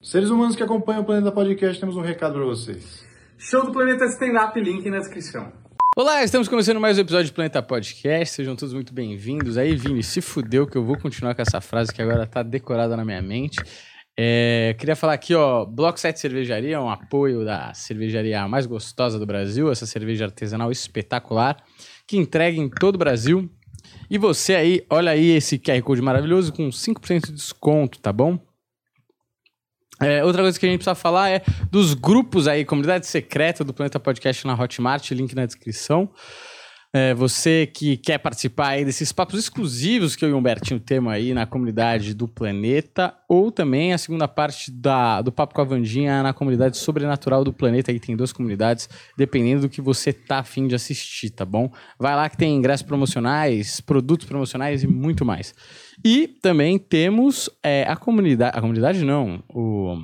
Seres humanos que acompanham o Planeta Podcast, temos um recado para vocês. Show do Planeta Stand-Up, link na descrição. Olá, estamos começando mais um episódio do Planeta Podcast. Sejam todos muito bem-vindos. Aí, Vini, se fudeu que eu vou continuar com essa frase que agora tá decorada na minha mente. É, queria falar aqui, ó, Bloco 7 Cervejaria é um apoio da cervejaria mais gostosa do Brasil, essa cerveja artesanal espetacular, que entrega em todo o Brasil. E você aí, olha aí esse QR Code maravilhoso com 5% de desconto, tá bom? É, outra coisa que a gente precisa falar é dos grupos aí, comunidade secreta do Planeta Podcast na Hotmart, link na descrição. É, você que quer participar aí desses papos exclusivos que eu e o Humbertinho temos aí na comunidade do Planeta, ou também a segunda parte da, do Papo com a Vandinha na comunidade sobrenatural do Planeta, aí tem duas comunidades, dependendo do que você tá afim de assistir, tá bom? Vai lá que tem ingressos promocionais, produtos promocionais e muito mais. E também temos é, a comunidade, a comunidade não, o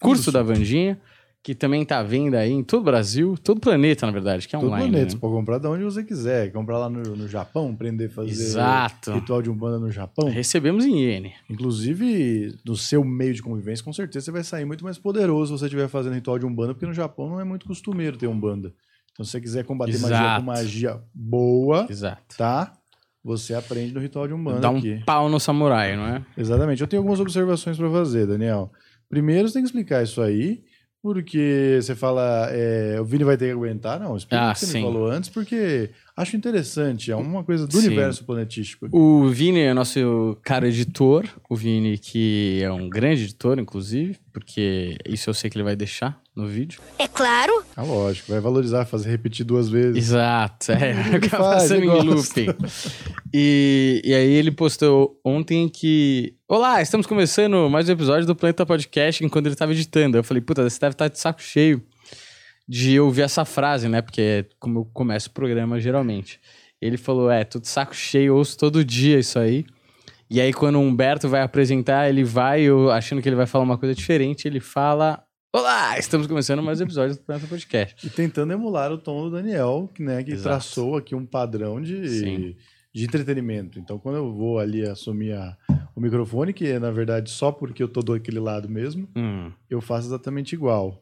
curso da Vandinha, que também tá vendo aí em todo o Brasil, todo o planeta, na verdade, que é Todo online. planeta, né? você pode comprar de onde você quiser. Comprar lá no, no Japão, aprender a fazer Exato. ritual de Umbanda no Japão. Recebemos em iene. Inclusive, no seu meio de convivência, com certeza você vai sair muito mais poderoso se você estiver fazendo ritual de Umbanda, porque no Japão não é muito costumeiro ter Umbanda. Então, se você quiser combater magia Exato. com magia boa, Exato. tá? Você aprende no ritual de Umbanda Dá um aqui. pau no samurai, não é? Exatamente. Eu tenho algumas observações para fazer, Daniel. Primeiro, você tem que explicar isso aí, porque você fala, é, o Vini vai ter que aguentar. Não, explica Ah, o que você sim. me falou antes, porque acho interessante. É uma coisa do Sim. universo planetístico. O Vini é nosso cara editor. O Vini, que é um grande editor, inclusive, porque isso eu sei que ele vai deixar no vídeo. É claro. Ah, lógico, vai valorizar, fazer repetir duas vezes. Exato, é. Acaba ele em looping. E, e aí ele postou ontem que. Olá, estamos começando mais um episódio do Planeta Podcast enquanto ele estava editando. Eu falei, puta, você deve estar de saco cheio de ouvir essa frase, né? Porque é como eu começo o programa geralmente. Ele falou: É, tô de saco cheio, ouço todo dia isso aí. E aí, quando o Humberto vai apresentar, ele vai, eu achando que ele vai falar uma coisa diferente, ele fala: Olá, estamos começando mais um episódio do Planeta Podcast. E tentando emular o tom do Daniel, que, né, que Exato. traçou aqui um padrão de, Sim. de entretenimento. Então, quando eu vou ali assumir a- o microfone, que é na verdade só porque eu tô do aquele lado mesmo, Hum. eu faço exatamente igual.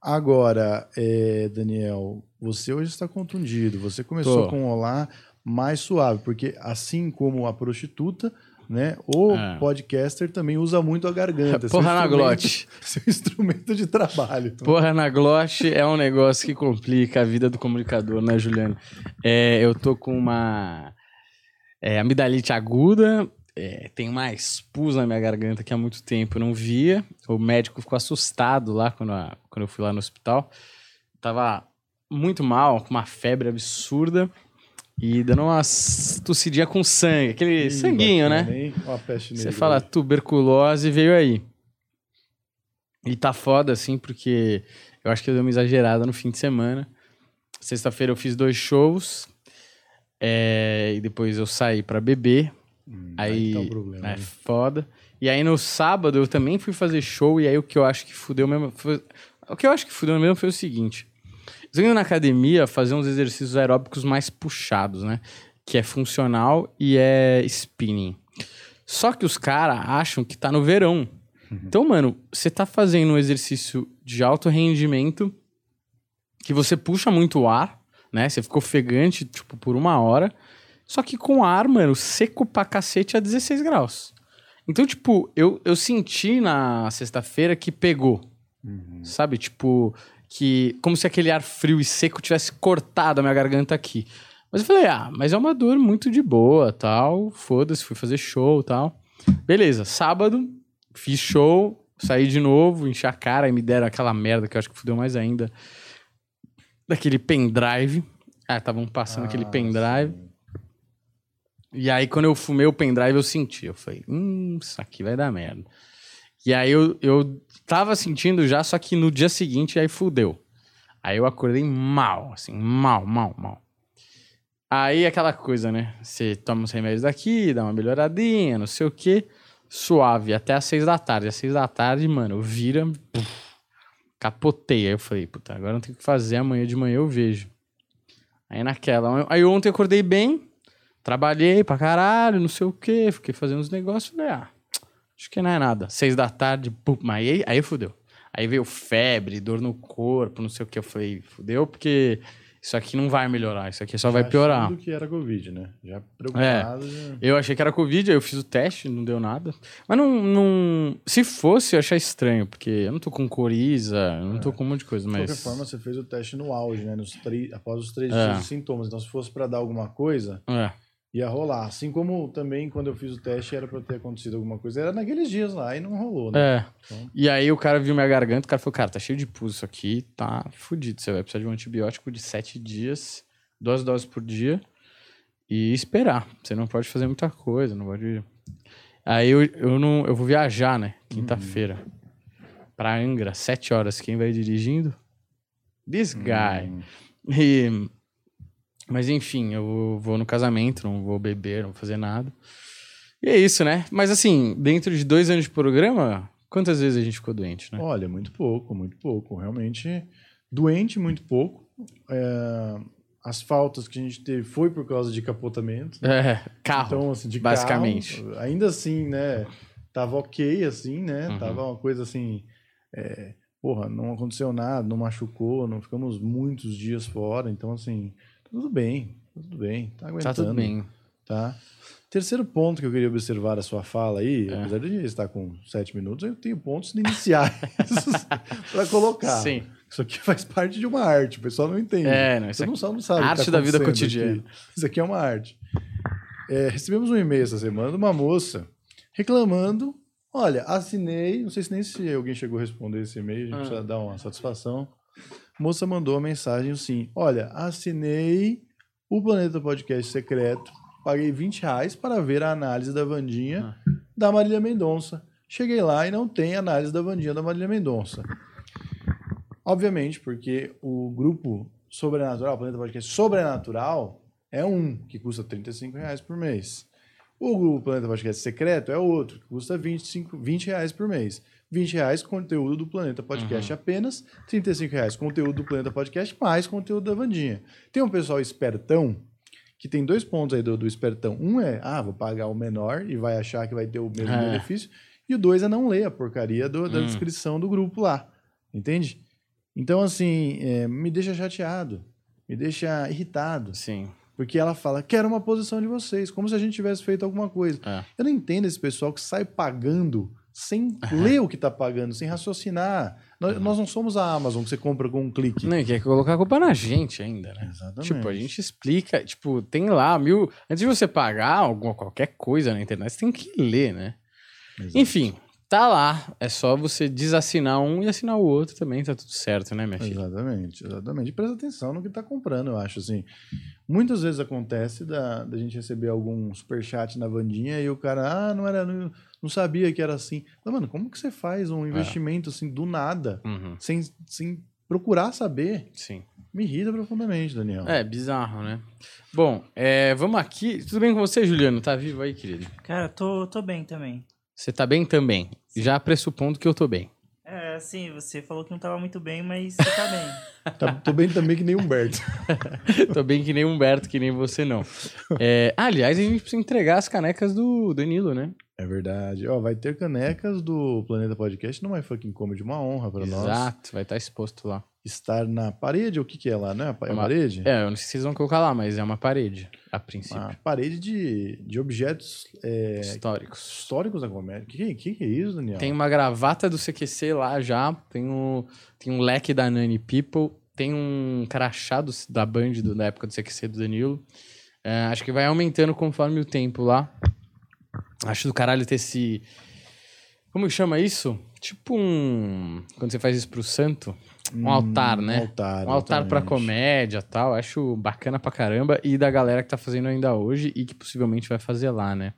Agora, é, Daniel, você hoje está contundido. Você começou Tô. com um olá mais suave, porque assim como a prostituta, né, o É. podcaster também usa muito a garganta. Porra na instrumento- glote. Seu instrumento de trabalho. Porra na glote é um negócio que complica a vida do comunicador, né, Juliano? É, eu tô com uma é, amidalite aguda, é, tem mais pus na minha garganta que há muito tempo eu não via. O médico ficou assustado lá quando, a- quando eu fui lá no hospital. Tava muito mal, com uma febre absurda e dando uma tossidinha com sangue, aquele Ih, sanguinho, né? Você fala tuberculose veio aí. E tá foda, assim, porque eu acho que eu dei uma exagerada no fim de semana. Sexta-feira eu fiz dois shows. é, e depois eu saí pra beber. Hum, aí tá o problema. é né? foda. E aí no sábado eu também fui fazer show. E aí o que eu acho que fudeu mesmo. foi- o que eu acho que fudeu mesmo foi o seguinte. Tô indo na academia fazer uns exercícios aeróbicos mais puxados, né? Que é funcional e é spinning. Só que os caras acham que tá no verão. Então, mano, você tá fazendo um exercício de alto rendimento que você puxa muito o ar, né? Você ficou ofegante, tipo, por uma hora. Só que com ar, mano, seco pra cacete a 16 graus. Então, tipo, eu, eu senti na sexta-feira que pegou. Sabe? Tipo, que. Como se aquele ar frio e seco tivesse cortado a minha garganta aqui. Mas eu falei, ah, mas é uma dor muito de boa, tal. Foda-se, fui fazer show tal. Beleza, sábado, fiz show, saí de novo, enchi a cara e me deram aquela merda que eu acho que fudeu mais ainda. Daquele pendrive. Ah, estavam passando aquele Ah, pendrive. sim. E aí, quando eu fumei o pendrive, eu senti. Eu falei, hum, isso aqui vai dar merda. E aí, eu, eu tava sentindo já, só que no dia seguinte, aí fudeu. Aí eu acordei mal, assim, mal, mal, mal. Aí, aquela coisa, né? Você toma os remédios daqui, dá uma melhoradinha, não sei o quê. Suave, até às seis da tarde. Às seis da tarde, mano, vira... puf, capotei. Aí eu falei, puta, agora não tem o que fazer, amanhã de manhã eu vejo. Aí naquela... Aí ontem eu acordei bem, Trabalhei pra caralho, não sei o quê, fiquei fazendo uns negócios, falei, ah, Acho que não é nada. Seis da tarde, pum, aí, aí fudeu. Aí veio febre, dor no corpo, não sei o que. Eu falei, fudeu, porque isso aqui não vai melhorar, isso aqui só vai Já piorar. achando que era Covid, né? Já preocupado. já- Eu achei que era Covid, aí eu fiz o teste, não deu nada. Mas não. não... Se fosse, eu achar estranho, porque eu não tô com coriza, eu não tô com um monte de coisa, De mas. qualquer forma, você fez o teste no auge, né? Nos três- após os três É. dias de sintomas. Então, se fosse pra dar alguma coisa, É. ia rolar. Assim como também quando eu fiz o teste era pra ter acontecido alguma coisa. Era naqueles dias lá e não rolou, né? É. Então- E aí o cara viu minha garganta, o cara falou, cara, tá cheio de pus isso aqui, tá fudido. Você vai precisar de um antibiótico de sete dias, duas doses por dia, e esperar. Você não pode fazer muita coisa, não pode. Aí eu, eu não. Eu vou viajar, né? Quinta-feira. Pra Angra, sete horas. Quem vai dirigindo? This guy. Hum, E- mas enfim, eu vou no casamento, não vou beber, não vou fazer nada. E é isso, né? Mas assim, dentro de dois anos de programa, quantas vezes a gente ficou doente, né? Olha, muito pouco, muito pouco. Realmente, doente, muito pouco. É, as faltas que a gente teve foi por causa de capotamento. É, carro. Então, assim, de basicamente. carro, ainda assim, né? Tava ok, assim, né? Uhum. Tava uma coisa assim. é, porra, não aconteceu nada, não machucou, não ficamos muitos dias fora. Então, assim, tudo bem, tudo bem. Tá aguentando. tá tudo bem. Tá? Terceiro ponto que eu queria observar a sua fala aí, É. apesar de estar com sete minutos, eu tenho pontos iniciais para colocar. Sim. Isso aqui faz parte de uma arte, o pessoal não entende. É, não, isso Você aqui... não sabe, não Arte tá da vida cotidiana. aqui. Isso aqui é uma arte. É, recebemos um e-mail essa semana de uma moça reclamando. Olha, assinei, não sei se nem se alguém chegou a responder esse e-mail, a gente Ah. precisa dar uma satisfação. Moça mandou uma mensagem assim: Olha, assinei o Planeta Podcast Secreto, paguei 20 reais para ver a análise da Vandinha Ah. da Marília Mendonça. Cheguei lá e não tem análise da Vandinha da Marília Mendonça. Obviamente, porque o grupo Sobrenatural, Planeta Podcast Sobrenatural, é um que custa 35 reais por mês. O grupo Planeta Podcast Secreto é outro, que custa 25, 20 reais por mês. 20 reais conteúdo do Planeta Podcast apenas, 35 reais conteúdo do Planeta Podcast mais conteúdo da Vandinha. Tem um pessoal espertão que tem dois pontos aí do, do espertão. Um é, ah, vou pagar o menor e vai achar que vai ter o mesmo É. benefício. E o dois é não ler a porcaria do- da Hum. descrição do grupo lá. Entende? Então, assim, é, me deixa chateado, me deixa irritado. Sim. Porque ela fala, quero uma posição de vocês, como se a gente tivesse feito alguma coisa. É. Eu não entendo esse pessoal que sai pagando sem ler o que tá pagando, sem raciocinar. Nós, nós não somos a Amazon que você compra com um clique. Não, quer colocar a culpa na gente ainda, né? Exatamente. Tipo, a gente explica, tipo, tem lá mil. Antes de você pagar alguma, qualquer coisa na internet, você tem que ler, né? Exato. Enfim, tá lá. É só você desassinar um e assinar o outro também, tá tudo certo, né, minha filha? Exatamente, exatamente. E presta atenção no que tá comprando, eu acho, assim. Muitas vezes acontece da, da gente receber algum superchat na Vandinha e o cara, ah, não era, não, não sabia que era assim. Mas, mano, como que você faz um investimento assim do nada, Uhum, sem, sem procurar saber? sim. Me irrita profundamente, Daniel. É, bizarro, né? Bom, é, vamos aqui. Tudo bem com você, Juliano? Tá vivo aí, querido? Cara, tô, tô bem também. Você tá bem também? Já pressupondo que eu tô bem. É, assim, você falou que não tava muito bem, mas você tá bem. Tá- tô bem também que nem Humberto. tô bem que nem Humberto, que nem você não. É, aliás, a gente precisa entregar as canecas do Danilo, né? É verdade. Ó, vai ter canecas do Planeta Podcast no My Fucking Comedy, uma honra para nós. Exato, vai estar exposto lá. Estar na parede, o que que é lá, né? É Uma- parede? É, eu não sei se vocês vão colocar lá, mas é uma parede, a princípio. Uma parede de, de objetos é, Históricos. históricos da comédia. O que, que, que é isso, Daniel? Tem uma gravata do CQC lá já, tem um, tem um leque da Nani People, tem um crachá do- da Band do- da época do CQC do Danilo. É, acho que vai aumentando conforme o tempo lá. Acho do caralho ter esse. Como chama isso? Tipo um. Quando você faz isso pro santo. Um altar, né? Um altar. Um altar pra comédia e tal. Acho bacana pra caramba. E da galera que tá fazendo ainda hoje e que possivelmente vai fazer lá, né?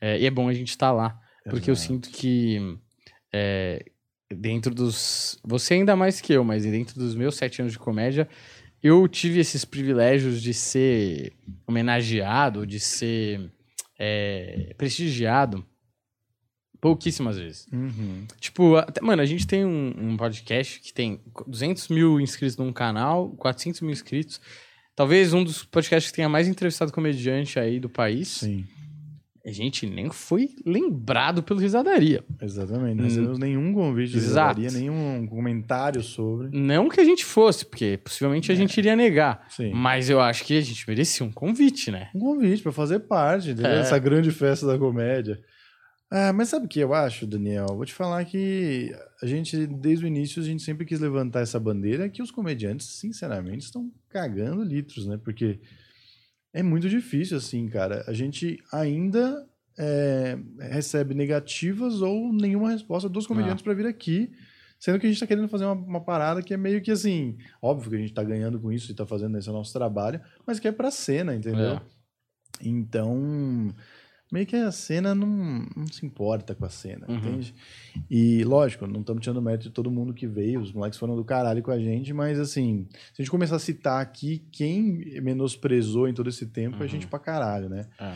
É, e é bom a gente estar lá. Porque eu Exato. sinto que é, dentro dos. Você ainda mais que eu, mas dentro dos meus sete anos de comédia, eu tive esses privilégios de ser homenageado, de ser é, prestigiado pouquíssimas vezes. Uhum. Tipo, até- mano, a gente tem um, um podcast que tem 200 mil inscritos num canal, 400 mil inscritos. Talvez um dos podcasts que tenha mais entrevistado comediante aí do país. Sim. a gente nem foi lembrado pelo Risadaria. Exatamente. Não Hum. recebemos nenhum convite de Exato. risadaria, nenhum comentário sobre. Não que a gente fosse, porque possivelmente a gente iria negar. Sim. Mas eu acho que a gente merecia um convite, né? Um convite para fazer parte? É. dessa grande festa da comédia. Ah, mas sabe o que eu acho, Daniel? Vou te falar que a gente, desde o início, a gente sempre quis levantar essa bandeira que os comediantes, sinceramente, estão cagando litros, né? Porque é muito difícil, assim, cara. A gente ainda é, recebe negativas ou nenhuma resposta dos comediantes para vir aqui, sendo que a gente está querendo fazer uma, uma parada que é meio que assim, óbvio que a gente está ganhando com isso e está fazendo esse nosso trabalho, mas que é pra cena, entendeu? É. Então, meio que a cena não, não se importa com a cena, Uhum. entende? E, lógico, não estamos tirando mérito de todo mundo que veio, os moleques foram do caralho com a gente, mas, assim, se a gente começar a citar aqui quem menosprezou em todo esse tempo, Uhum. gente pra caralho, né? É.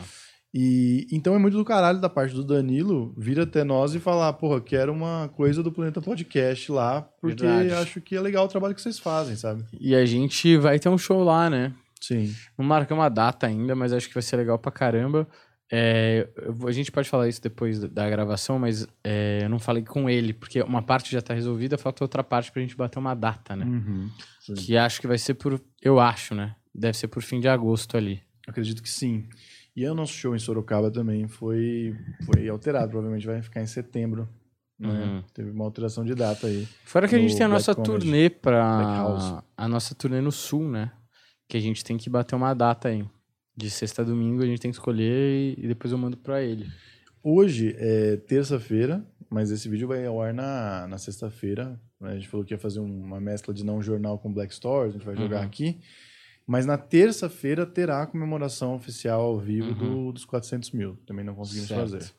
E então é muito do caralho da parte do Danilo vir até nós e falar, porra, quero uma coisa do Planeta Podcast lá, porque Verdade. acho que é legal o trabalho que vocês fazem, sabe? E a gente vai ter um show lá, né? Sim. Não marcamos a data ainda, mas acho que vai ser legal pra caramba. É, a gente pode falar isso depois da- gravação, mas é, eu não falei com ele, porque uma parte já tá resolvida, falta outra parte pra gente bater uma data, né? Uhum. Que acho que vai ser por. Eu acho, né? Deve ser por fim de agosto ali. Acredito que sim. E o nosso show em Sorocaba também foi, foi alterado, provavelmente vai ficar em setembro. né? Uhum. Teve uma alteração de data aí. Fora que a gente tem a Black nossa Comedy. turnê pra. House. A nossa turnê no sul, né? Que a gente tem que bater uma data aí. De sexta a domingo a gente tem que escolher e, e depois eu mando pra ele. Hoje é terça-feira, mas esse vídeo vai ao ar na, na sexta-feira. A gente falou que ia fazer um- uma mescla de não jornal com Black Stories, a gente vai jogar Uhum. aqui. Mas na terça-feira terá a comemoração oficial ao vivo do- dos 400 mil. Também não conseguimos Uhum. Certo. fazer.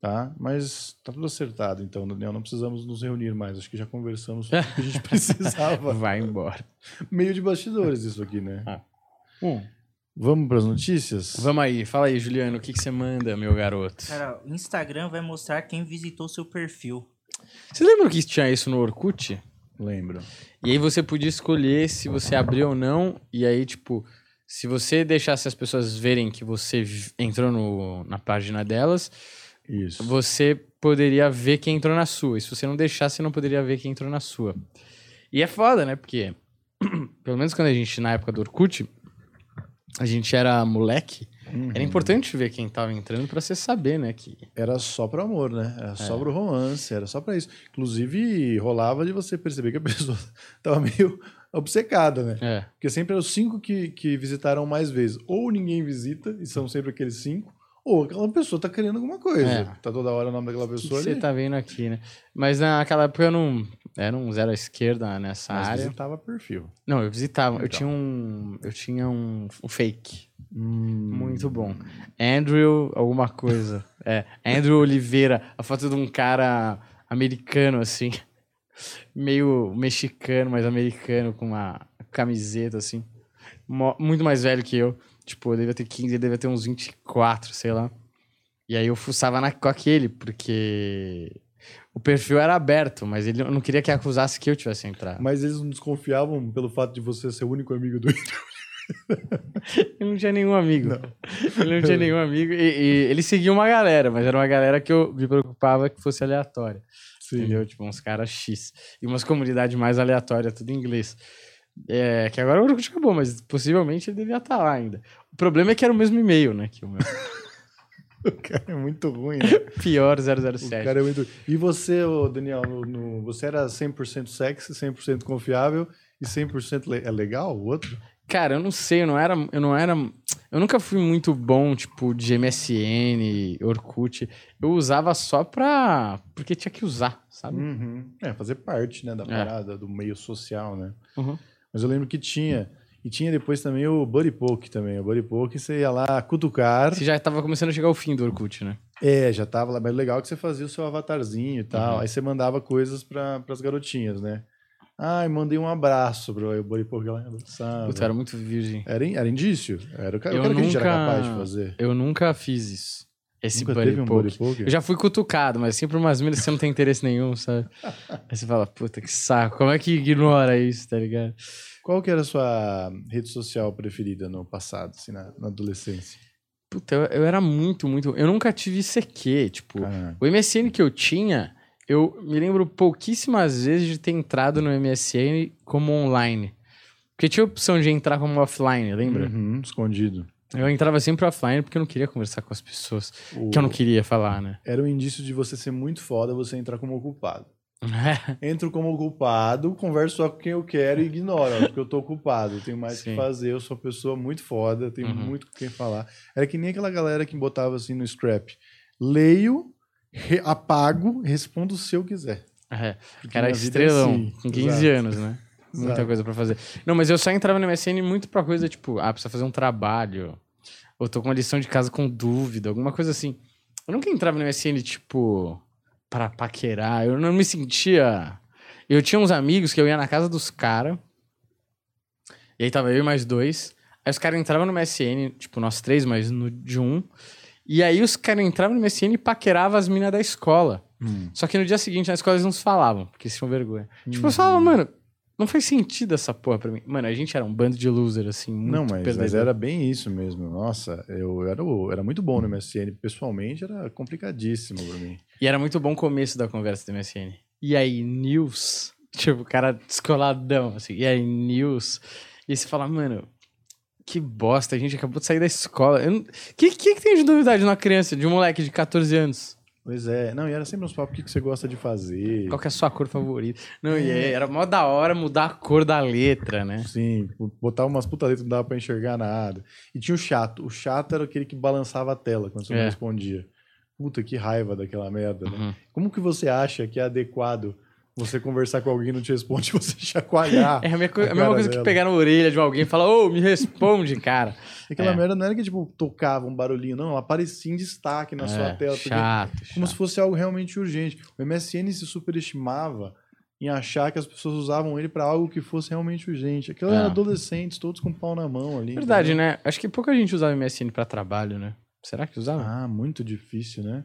Tá? Mas tá tudo acertado, então, Daniel. Não precisamos nos reunir mais. Acho que já conversamos tudo que a gente precisava. Vai embora. Meio de bastidores isso aqui, né? Ah. Hum. Vamos para as notícias? Vamos aí, fala aí, Juliano, o que, que você manda, meu garoto? Cara, o Instagram vai mostrar quem visitou seu perfil. Você lembra que tinha isso no Orkut? Lembro. E aí você podia escolher se você abriu ou não. E aí, tipo, se você deixasse as pessoas verem que você entrou no, na página delas, Isso. você poderia ver quem entrou na sua. E se você não deixasse, você não poderia ver quem entrou na sua. E é foda, né? Porque, pelo menos quando a gente, na época do Orkut, a gente era moleque, Uhum. era importante ver quem tava entrando pra você saber, né? Que... Era só pro amor, né? Era É. só pro romance, era só pra isso. Inclusive, rolava de você perceber que a pessoa tava meio obcecada, né? É. Porque sempre eram os cinco que, que visitaram mais vezes. Ou ninguém visita, e são sempre aqueles cinco, ou aquela pessoa tá querendo alguma coisa. É. Tá toda hora o nome daquela O que, que pessoa você ali. tá vendo aqui, né? Mas naquela época eu não. Era um zero à esquerda nessa Mas área. visitava perfil. Não, eu visitava. Eu Legal. tinha um. Eu tinha um, um fake. Hum. Muito bom. Andrew, alguma coisa. É, Andrew Oliveira. A foto de um cara americano, assim. Meio mexicano, mas americano, com uma camiseta, assim. Muito mais velho que eu. Tipo, eu devia ter 15, ele devia ter uns 24, sei lá. E aí eu fuçava na, com aquele, porque o perfil era aberto, mas ele eu não queria que acusasse que eu tivesse entrado. Mas eles não desconfiavam pelo fato de você ser o único amigo do Ele não tinha nenhum amigo. Ele não tinha nenhum amigo. E, e ele seguia uma galera, mas era uma galera que eu me preocupava que fosse aleatória. Entendeu? Tipo, uns caras X. E umas comunidades mais aleatórias, tudo em inglês. É, que agora o Orkut acabou, mas possivelmente ele devia estar lá ainda. O problema é que era o mesmo e-mail, né? Que o meu. O cara é muito ruim, né? Pior O 007. cara é muito... E você, Daniel, no, no- você era 100% sexy, 100% confiável e 100% le- é legal o outro? Cara, eu não sei, eu não era. Eu não era. Eu nunca fui muito bom, tipo, de MSN, Orkut. Eu usava só pra. Porque tinha que usar, sabe? Uhum. É, fazer parte, né, da É. parada, do meio social, né? Uhum. Mas eu lembro que tinha. E tinha depois também o Buddy Poke também. O Buddy Poke você ia lá cutucar. Você já tava começando a chegar ao fim do Orkut, né? É, já tava lá. Mas legal que você fazia o seu avatarzinho e tal. Uhum. Aí você mandava coisas para as garotinhas, né? Ai, mandei um abraço. Aí o Buddy Poke lá abraçava. Puta, era muito virgem. Era, era indício? Era o cara, Eu o cara que a gente era nunca- capaz de fazer. Eu nunca fiz isso. Esse Nunca buddy teve um? Eu já fui cutucado, mas sempre umas minas que você não tem interesse nenhum, sabe? Aí você fala, puta, que saco. Como é que ignora isso, tá ligado? Qual que era a sua rede social preferida no passado, assim, na, na adolescência? Puta, eu, eu era muito, muito. Eu nunca tive ICQ. Tipo, Caraca. o MSN que eu tinha, eu me lembro pouquíssimas vezes de ter entrado no MSN como online. Porque tinha a opção de entrar como offline, lembra? Uhum, escondido. Eu entrava sempre offline porque eu não queria conversar com as pessoas. O- Que eu não queria falar, né? Era um indício de você ser muito foda você entrar como ocupado. Entro como ocupado, converso só com quem eu quero e ignoro, porque eu tô ocupado, eu tenho mais o Sim. que fazer, eu sou uma pessoa muito foda, eu tenho Uhum. muito com quem falar. Era que nem aquela galera que botava assim no scrap. Leio, re- apago, respondo se eu quiser. É, era é estrelão, assim. com 15 Exato. anos, né? Muita Exato. coisa pra fazer. Não, mas eu só entrava no MSN muito pra coisa tipo, ah, precisa fazer um trabalho. Ou tô com uma lição de casa com dúvida, alguma coisa assim. Eu nunca entrava no MSN, tipo, pra paquerar. Eu não me sentia. Eu tinha uns amigos que eu ia na casa dos caras. E aí tava eu e mais dois. Aí os caras entravam no MSN, tipo, nós três, mas no de um. E aí os caras entravam no MSN e paqueravam as minas da escola. Hum. Só que no dia seguinte na escola eles não se falavam, porque eles tinham vergonha. Tipo, eu falava, mano, não faz sentido essa porra pra mim. Mano, a gente era um bando de loser, assim, muito Não, mas, mas era bem isso mesmo. Nossa, eu era, era muito bom no MSN. Pessoalmente, era complicadíssimo pra mim. E era muito bom o começo da conversa do MSN. E aí, news? Tipo, o cara descoladão, assim. E aí, news? E você fala, mano, que bosta, a gente acabou de sair da escola. O que, que, que tem de novidade numa criança, de um moleque de 14 anos? Pois é. Não, e era sempre uns papos, o que que você gosta de fazer? Qual que é a sua cor favorita? Não, e aí, era mó da hora mudar a cor da letra, né? Sim, botar umas puta letras não dava pra enxergar nada. E tinha o chato. O chato era aquele que balançava a tela quando você não É. respondia. Puta, que raiva daquela merda, né? Uhum. Como que você acha que é adequado você conversar com alguém e não te responde, você chacoalhar? É a, minha co- a a mesma coisa que dela. pegar na orelha de alguém e falar, ô, me responde, cara. Aquela É. merda não era que, tipo, tocava um barulhinho, não. Ela aparecia em destaque na sua É, tela. porque- Chato, Como chato. se fosse algo realmente urgente. O MSN se superestimava em achar que as pessoas usavam ele pra algo que fosse realmente urgente. Aquilo É. eram adolescentes, todos com pau na mão ali. Verdade, entendeu? né? Acho que pouca gente usava MSN pra trabalho, né? Será que usava? Ah, muito difícil, né?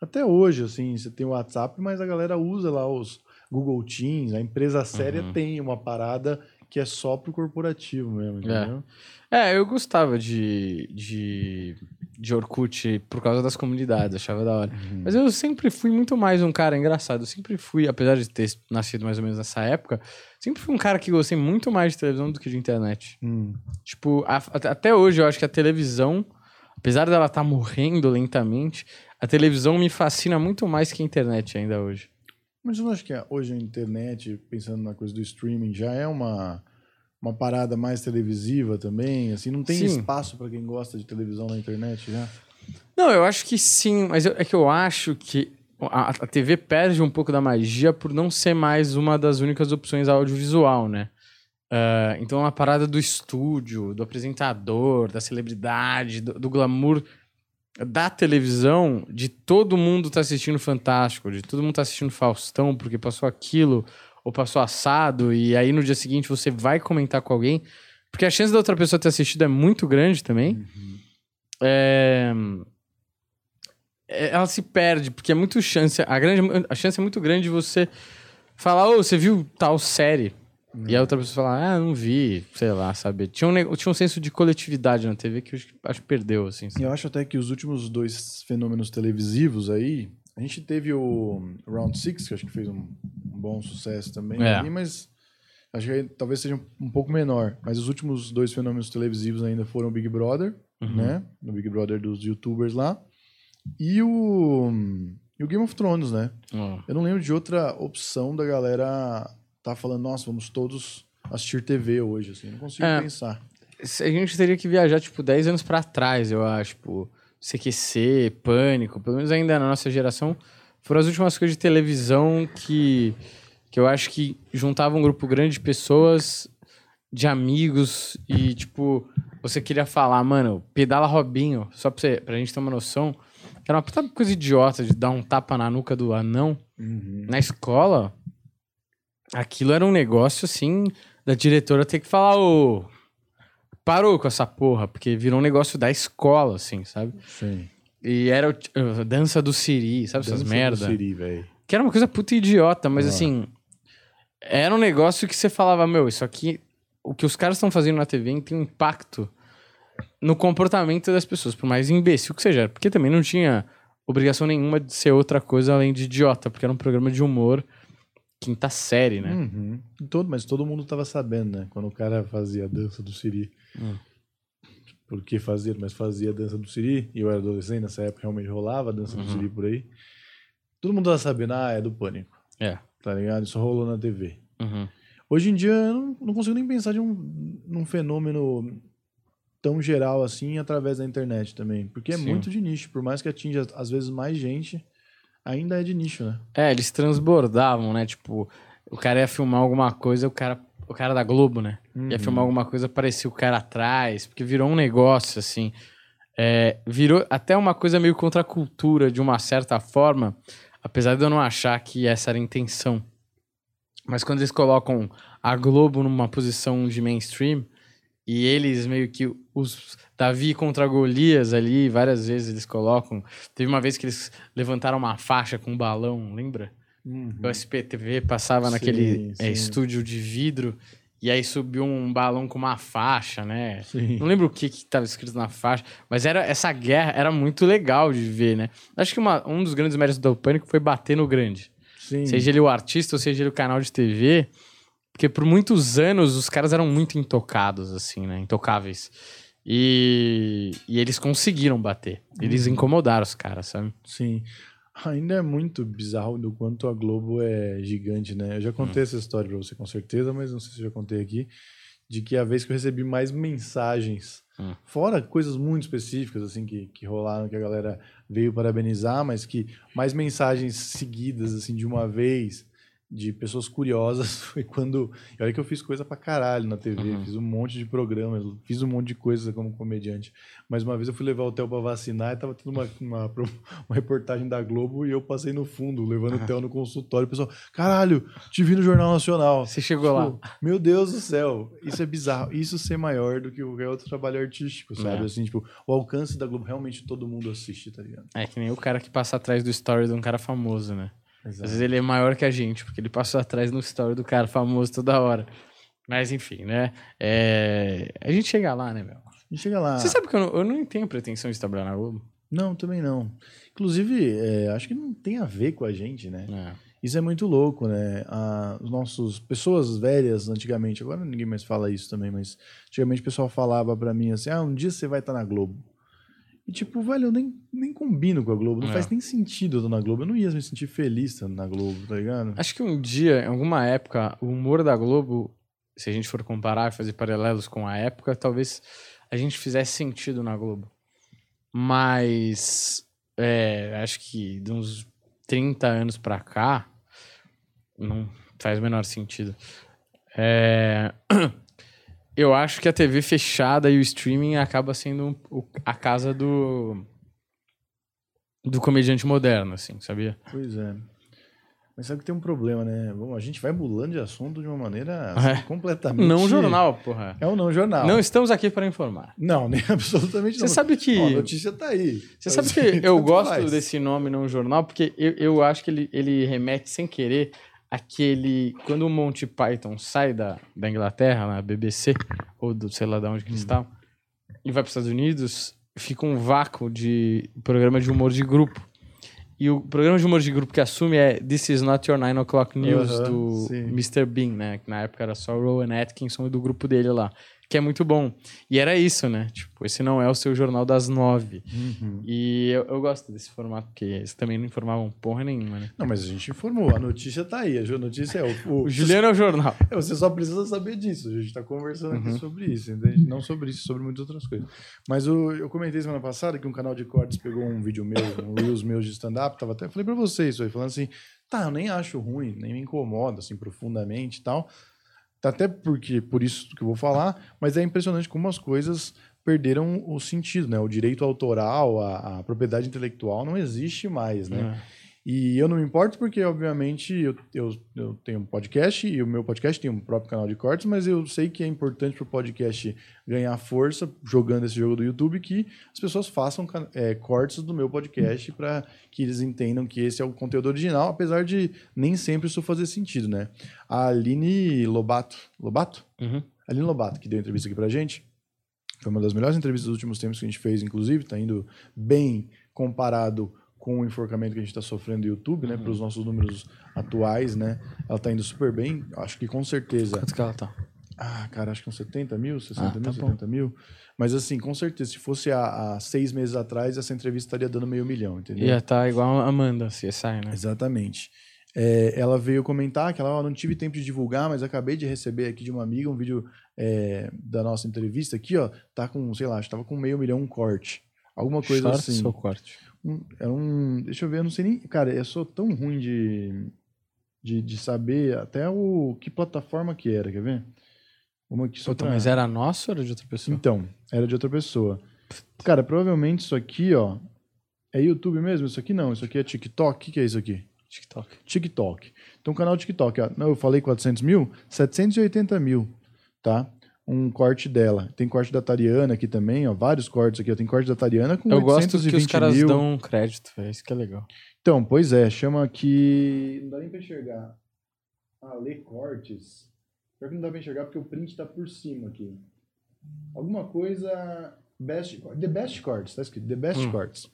Até hoje, assim, você tem o WhatsApp, mas a galera usa lá os Google Teams. A empresa séria Uhum. tem uma parada que é só pro corporativo mesmo, entendeu? É, eu gostava de, de, de Orkut por causa das comunidades, achava da hora. Uhum. Mas eu sempre fui muito mais um cara engraçado. Eu sempre fui, apesar de ter nascido mais ou menos nessa época, sempre fui um cara que gostei muito mais de televisão do que de internet. Hum. Tipo, a- até- até hoje eu acho que a televisão, apesar dela estar morrendo lentamente, a televisão me fascina muito mais que a internet ainda hoje. Mas eu não acho que a- hoje a internet, pensando na coisa do streaming, já é uma, uma parada mais televisiva também? Assim, não tem Sim. espaço pra quem gosta de televisão na internet já? Não, eu acho que sim, mas eu- é que eu acho que a, a TV perde um pouco da magia por não ser mais uma das únicas opções audiovisual, né? Ah, então a parada do estúdio, do apresentador, da celebridade, do, do glamour da televisão, de todo mundo tá assistindo Fantástico, de todo mundo tá assistindo Faustão porque passou aquilo ou passou assado, e aí no dia seguinte você vai comentar com alguém, porque a chance da outra pessoa ter assistido é muito grande também. É, é, ela se perde, porque é muito chance. A, grande, a chance é muito grande de você falar, ô, você viu tal série? E a outra pessoa falar, ah, não vi, sei lá, sabe? Tinha um, tinha um senso de coletividade na TV que eu acho que- perdeu, assim. E eu acho até que os últimos dois fenômenos televisivos aí, a gente teve o Round Six, que acho que fez um, bom sucesso também, É. ali, mas acho que talvez seja um, um pouco menor. Mas os últimos dois fenômenos televisivos ainda foram o Big Brother, Uhum. né? No Big Brother dos youtubers lá. E o, e o Game of Thrones, né? Ó. Eu não lembro de outra opção da galera tá falando, nossa, vamos todos assistir TV hoje, assim. Não consigo É. pensar. A gente teria que viajar, tipo, 10 anos pra trás, eu acho. Tipo, CQC, Pânico, pelo menos ainda na nossa geração, foram as últimas coisas de televisão que, que eu acho que juntavam um grupo grande de pessoas, de amigos, e, tipo, você queria falar, mano, pedala Robinho, só pra, você, pra gente ter uma noção, que era uma puta coisa idiota de dar um tapa na nuca do anão Uhum. na escola, aquilo era um negócio assim da diretora ter que falar, ô, parou com essa porra, porque virou um negócio da escola, assim, sabe? Sim. E era o a dança do Siri, sabe essas Dança do merda? Siri, velho. Que era uma coisa puta idiota, mas Ah. assim, era um negócio que você falava, meu, isso aqui, o que os caras estão fazendo na TV tem um impacto no comportamento das pessoas, por mais imbecil que seja. Porque também não tinha obrigação nenhuma de ser outra coisa além de idiota, porque era um programa de humor quinta série, né? Uhum. Todo, mas todo mundo tava sabendo, né? Quando o cara fazia a dança do Siri. Hum. Por que fazia? Mas fazia a dança do Siri. E eu era adolescente, nessa época realmente rolava a dança do Uhum. Siri por aí. Todo mundo tava sabendo, ah, é do pânico. É. Tá ligado? Isso rolou na TV. Uhum. Hoje em dia eu não, não consigo nem pensar de um, num fenômeno tão geral assim através da internet também. Porque é Sim. muito de nicho. Por mais que atinja às vezes mais gente, ainda é de nicho, né? É, eles transbordavam, né? Tipo, o cara ia filmar alguma coisa, o cara, o cara da Globo, né? Ia filmar alguma coisa, aparecia o cara atrás, porque virou um negócio, assim. É, virou até uma coisa meio contra a cultura, de uma certa forma, apesar de eu não achar que essa era a intenção. Mas quando eles colocam a Globo numa posição de mainstream, e eles meio que os Davi contra Golias ali, várias vezes eles colocam. Teve uma vez que eles levantaram uma faixa com um balão, lembra? O SPTV passava Sim, naquele é, sim. estúdio de vidro e aí subiu um balão com uma faixa, né? Sim. Não lembro o que que tava escrito na faixa, mas era essa guerra era muito legal de ver, né? Acho que uma- um dos grandes méritos do Pânico foi bater no grande. Sim. Seja ele o artista ou seja ele o canal de TV, porque por muitos anos os caras eram muito intocados, assim, né? Intocáveis. E, e eles conseguiram bater. Eles incomodaram os caras, sabe? Sim. Ainda é muito bizarro do quanto a Globo é gigante, né? Eu já contei Hum. essa história pra você com certeza, mas não sei se eu já contei aqui, de que a vez que eu recebi mais mensagens, Hum. fora coisas muito específicas, assim, que, que rolaram, que a galera veio parabenizar, mas que mais mensagens seguidas, assim, de uma vez, de pessoas curiosas, foi quando... Olha que eu fiz coisa pra caralho na TV, Uhum. fiz um monte de programas, fiz um monte de coisa como comediante. Mas uma vez eu fui levar o Theo pra vacinar e tava tendo uma, uma, uma reportagem da Globo e eu passei no fundo, levando o Theo no consultório. O pessoal, caralho, te vi no Jornal Nacional. Você chegou lá. Tipo, Meu Deus do céu, isso é bizarro. Isso ser maior do que qualquer outro trabalho artístico, sabe? É. Assim, tipo, o alcance da Globo realmente todo mundo assiste, tá ligado? É que nem o cara que passa atrás do story de um cara famoso, né? Às Exato. vezes ele é maior que a gente, porque ele passou atrás no story do cara famoso toda hora. Mas enfim, né? É, A gente chega lá, né, meu? E chega lá. Você sabe que eu não, eu não tenho pretensão de trabalhar na Globo? Não, também não. Inclusive, é, acho que não tem a ver com a gente, né? É. Isso é muito louco, né? Os nossos pessoas velhas antigamente, agora ninguém mais fala isso também, mas antigamente o pessoal falava pra mim assim: "Ah, um dia você vai estar na Globo". E tipo, velho, eu nem, nem combino com a Globo, não É. faz nem sentido eu estar na Globo. Eu não ia me sentir feliz estando na Globo, tá ligado? Acho que um dia, em alguma época, o humor da Globo, se a gente for comparar e fazer paralelos com a época, talvez a gente fizesse sentido na Globo. Mas é, acho que de uns 30 anos pra cá, não faz o menor sentido. É, eu acho que a TV fechada e o streaming acaba sendo a casa do do comediante moderno, assim, sabia? Pois é. Mas sabe que tem um problema, né? Bom, a gente vai mudando de assunto de uma maneira assim, É. completamente. Não jornal, porra. É um não jornal. Não estamos aqui para informar. Não, nem absolutamente Você não. sabe que. Ó, a notícia tá aí. Você sabe Assim, que eu tanto gosto faz. desse nome não jornal, porque eu, eu acho que ele, ele remete sem querer aquele. Quando o Monty Python sai da, da Inglaterra, na BBC, ou do sei lá de onde que Hum. eles estavam, e vai para os Estados Unidos, fica um vácuo de programa de humor de grupo. E o programa de humor de grupo que assume é This Is Not Your Nine O'Clock News, do sim. Mr. Bean, né? Que na época era só o Rowan Atkinson e do grupo dele lá. Que é muito bom. E era isso, né? Tipo, esse não é o seu jornal das nove. Uhum. E eu, eu gosto desse formato, porque eles também não informavam porra nenhuma, né? Não, mas a gente informou. A notícia tá aí. A notícia é o. o- O Juliano é o jornal. É, Você só precisa saber disso. A gente tá conversando Uhum. aqui sobre isso, entende? Não sobre isso, sobre muitas outras coisas. Mas o- eu comentei semana passada que um canal de cortes pegou um vídeo meu, um Reels meus de stand-up, tava até. Falei pra vocês isso aí, falando assim, tá, eu nem acho ruim, nem me incomoda, assim, profundamente e tal. Tá até porque, por isso que eu vou falar, mas é impressionante como as coisas perderam o sentido, né? O direito autoral, a, a propriedade intelectual não existe mais, né? E eu não me importo porque, obviamente, eu, eu, eu tenho um podcast e o meu podcast tem um próprio canal de cortes, mas eu sei que é importante para o podcast ganhar força jogando esse jogo do YouTube que as pessoas façam é, cortes do meu podcast para que eles entendam que esse é o conteúdo original, apesar de nem sempre isso fazer sentido, né? A Aline Lobato, Lobato? Uhum. Aline Lobato, que deu entrevista aqui pra gente, Foi uma das melhores entrevistas dos últimos tempos que a gente fez, inclusive, tá indo bem comparado com o enforcamento que a gente está sofrendo no YouTube, né? Para os nossos números atuais, né? Ela tá indo super bem. Acho que com certeza. Quanto que ela tá? Ah, cara, acho que uns 70 mil, 60 Ah, mil, tá bom. 70 mil. Mas assim, com certeza, se fosse há, há seis meses atrás, essa entrevista estaria dando meio milhão, entendeu? Ia tá igual a Amanda, CSI, né? Exatamente. É, ela veio comentar que ela "Ó, não tive tempo de divulgar, mas acabei de receber aqui de uma amiga um vídeo é, da nossa entrevista aqui, ó. Tá com, sei lá, acho que tava com meio milhão um corte. Alguma coisa Shorts assim. ou corte? Era um. Deixa eu ver, eu não sei nem. Cara, eu sou tão ruim de, de, de saber até o que plataforma que era, quer ver? Uma que só Puta, pra- mas era nosso ou era de outra pessoa? Então, era de outra pessoa. Cara, provavelmente isso aqui, ó. É YouTube mesmo? Isso aqui não. Isso aqui é TikTok. O que, que é isso aqui? TikTok. TikTok. Então, canal TikTok, ó. Não, eu falei 400 mil? 780 mil, tá? Um corte dela. Tem corte da Tariana aqui também, ó. Vários cortes aqui. ó. Tem corte da Tariana com Eu gosto que 820 os caras mil. dão crédito, é isso que é legal. Então, pois é. Chama aqui... Não dá nem pra enxergar. Ah, ler cortes. Pior que não dá pra enxergar porque o print tá por cima aqui. Alguma coisa... Best, The Best Cortes, tá escrito. The Best Hum. Cortes.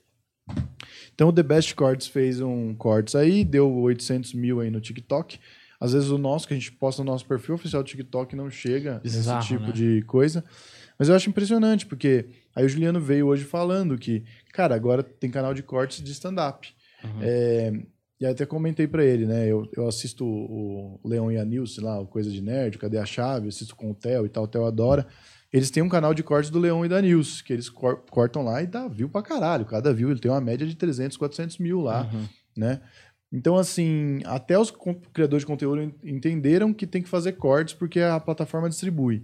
Então o The Best Cortes fez um cortes aí, deu 800 mil aí no TikTok. Às vezes o nosso, que a gente posta no nosso perfil oficial do TikTok, não chega Bizarro, nesse tipo né? de coisa. Mas eu acho impressionante, porque aí o Juliano veio hoje falando que, cara, agora tem canal de cortes de stand-up. Uhum. É, e aí até comentei pra ele, né? Eu, eu assisto o Leon e a Nilce lá, o Coisa de Nerd, Cadê a Chave? Assisto com o Theo e tal, o Theo adora. Eles têm um canal de cortes do Leon e da Nilce, que eles cor- cortam lá e dá view pra caralho. Cada view ele tem uma média de 300, 400 mil lá, Uhum. né? Então, assim, até os criadores de conteúdo en- entenderam que tem que fazer cortes porque a plataforma distribui.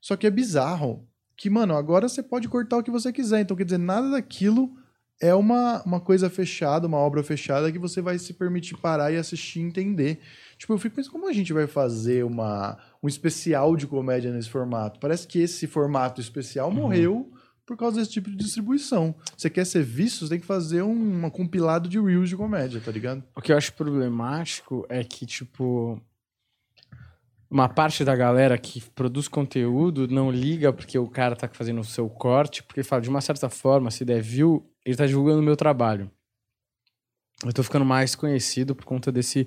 Só que é bizarro que, mano, agora você pode cortar o que você quiser. Então, quer dizer, nada daquilo é uma, uma coisa fechada, uma obra fechada que você vai se permitir parar e assistir e entender. Tipo, eu fico pensando, como a gente vai fazer uma, um especial de comédia nesse formato? Parece que esse formato especial morreu por causa desse tipo de distribuição. Você quer ser visto, você tem que fazer um, compilado de reels de comédia, tá ligado? O que eu acho problemático é que, tipo, uma parte da galera que produz conteúdo não liga porque o cara tá fazendo o seu corte, porque fala, de uma certa forma, se der view, ele tá divulgando o meu trabalho. Eu tô ficando mais conhecido por conta desse.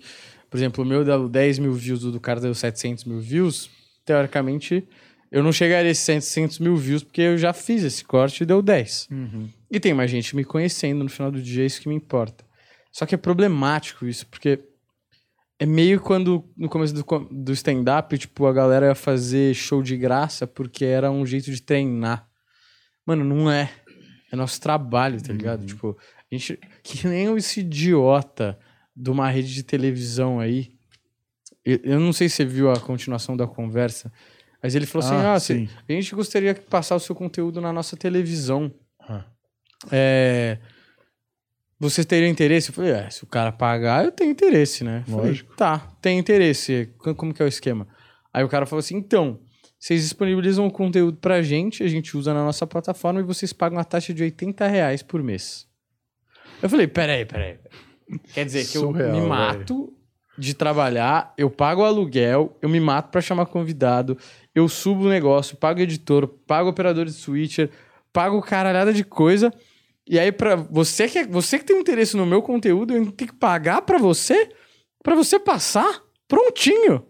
Por exemplo, o meu deu 10 mil views, o do cara deu 700 mil views. Teoricamente, eu não chegaria a esses 700 mil views porque eu já fiz esse corte e deu 10. E tem mais gente me conhecendo no final do dia, é isso que me importa. Só que é problemático isso, porque é meio quando no começo do, do stand-up, tipo, a galera ia fazer show de graça porque era um jeito de treinar. Mano, não é. É nosso trabalho, tá ligado? Tipo, a gente. Que nem esse idiota de uma rede de televisão aí. Eu, eu não sei se você viu a continuação da conversa, mas ele falou assim: Ah, ah, a gente gostaria de passar o seu conteúdo na nossa televisão. Ah. É, vocês teriam interesse? Eu falei, é, se o cara pagar, eu tenho interesse, né? Eu falei, tá, tem interesse. Co- Como que é o esquema? Aí o cara falou assim, então, vocês disponibilizam o conteúdo pra gente, a gente usa na nossa plataforma e vocês pagam a taxa de 80 reais por mês. Eu falei, peraí, peraí. Quer dizer que eu Surreal, me velho. mato de trabalhar, eu pago o aluguel, eu me mato pra chamar convidado, eu subo o negócio, pago editor, pago operador de switcher, pago caralhada de coisa. E aí, pra você que, é- você que tem interesse no meu conteúdo, eu tenho que pagar pra você? Pra você passar? Prontinho.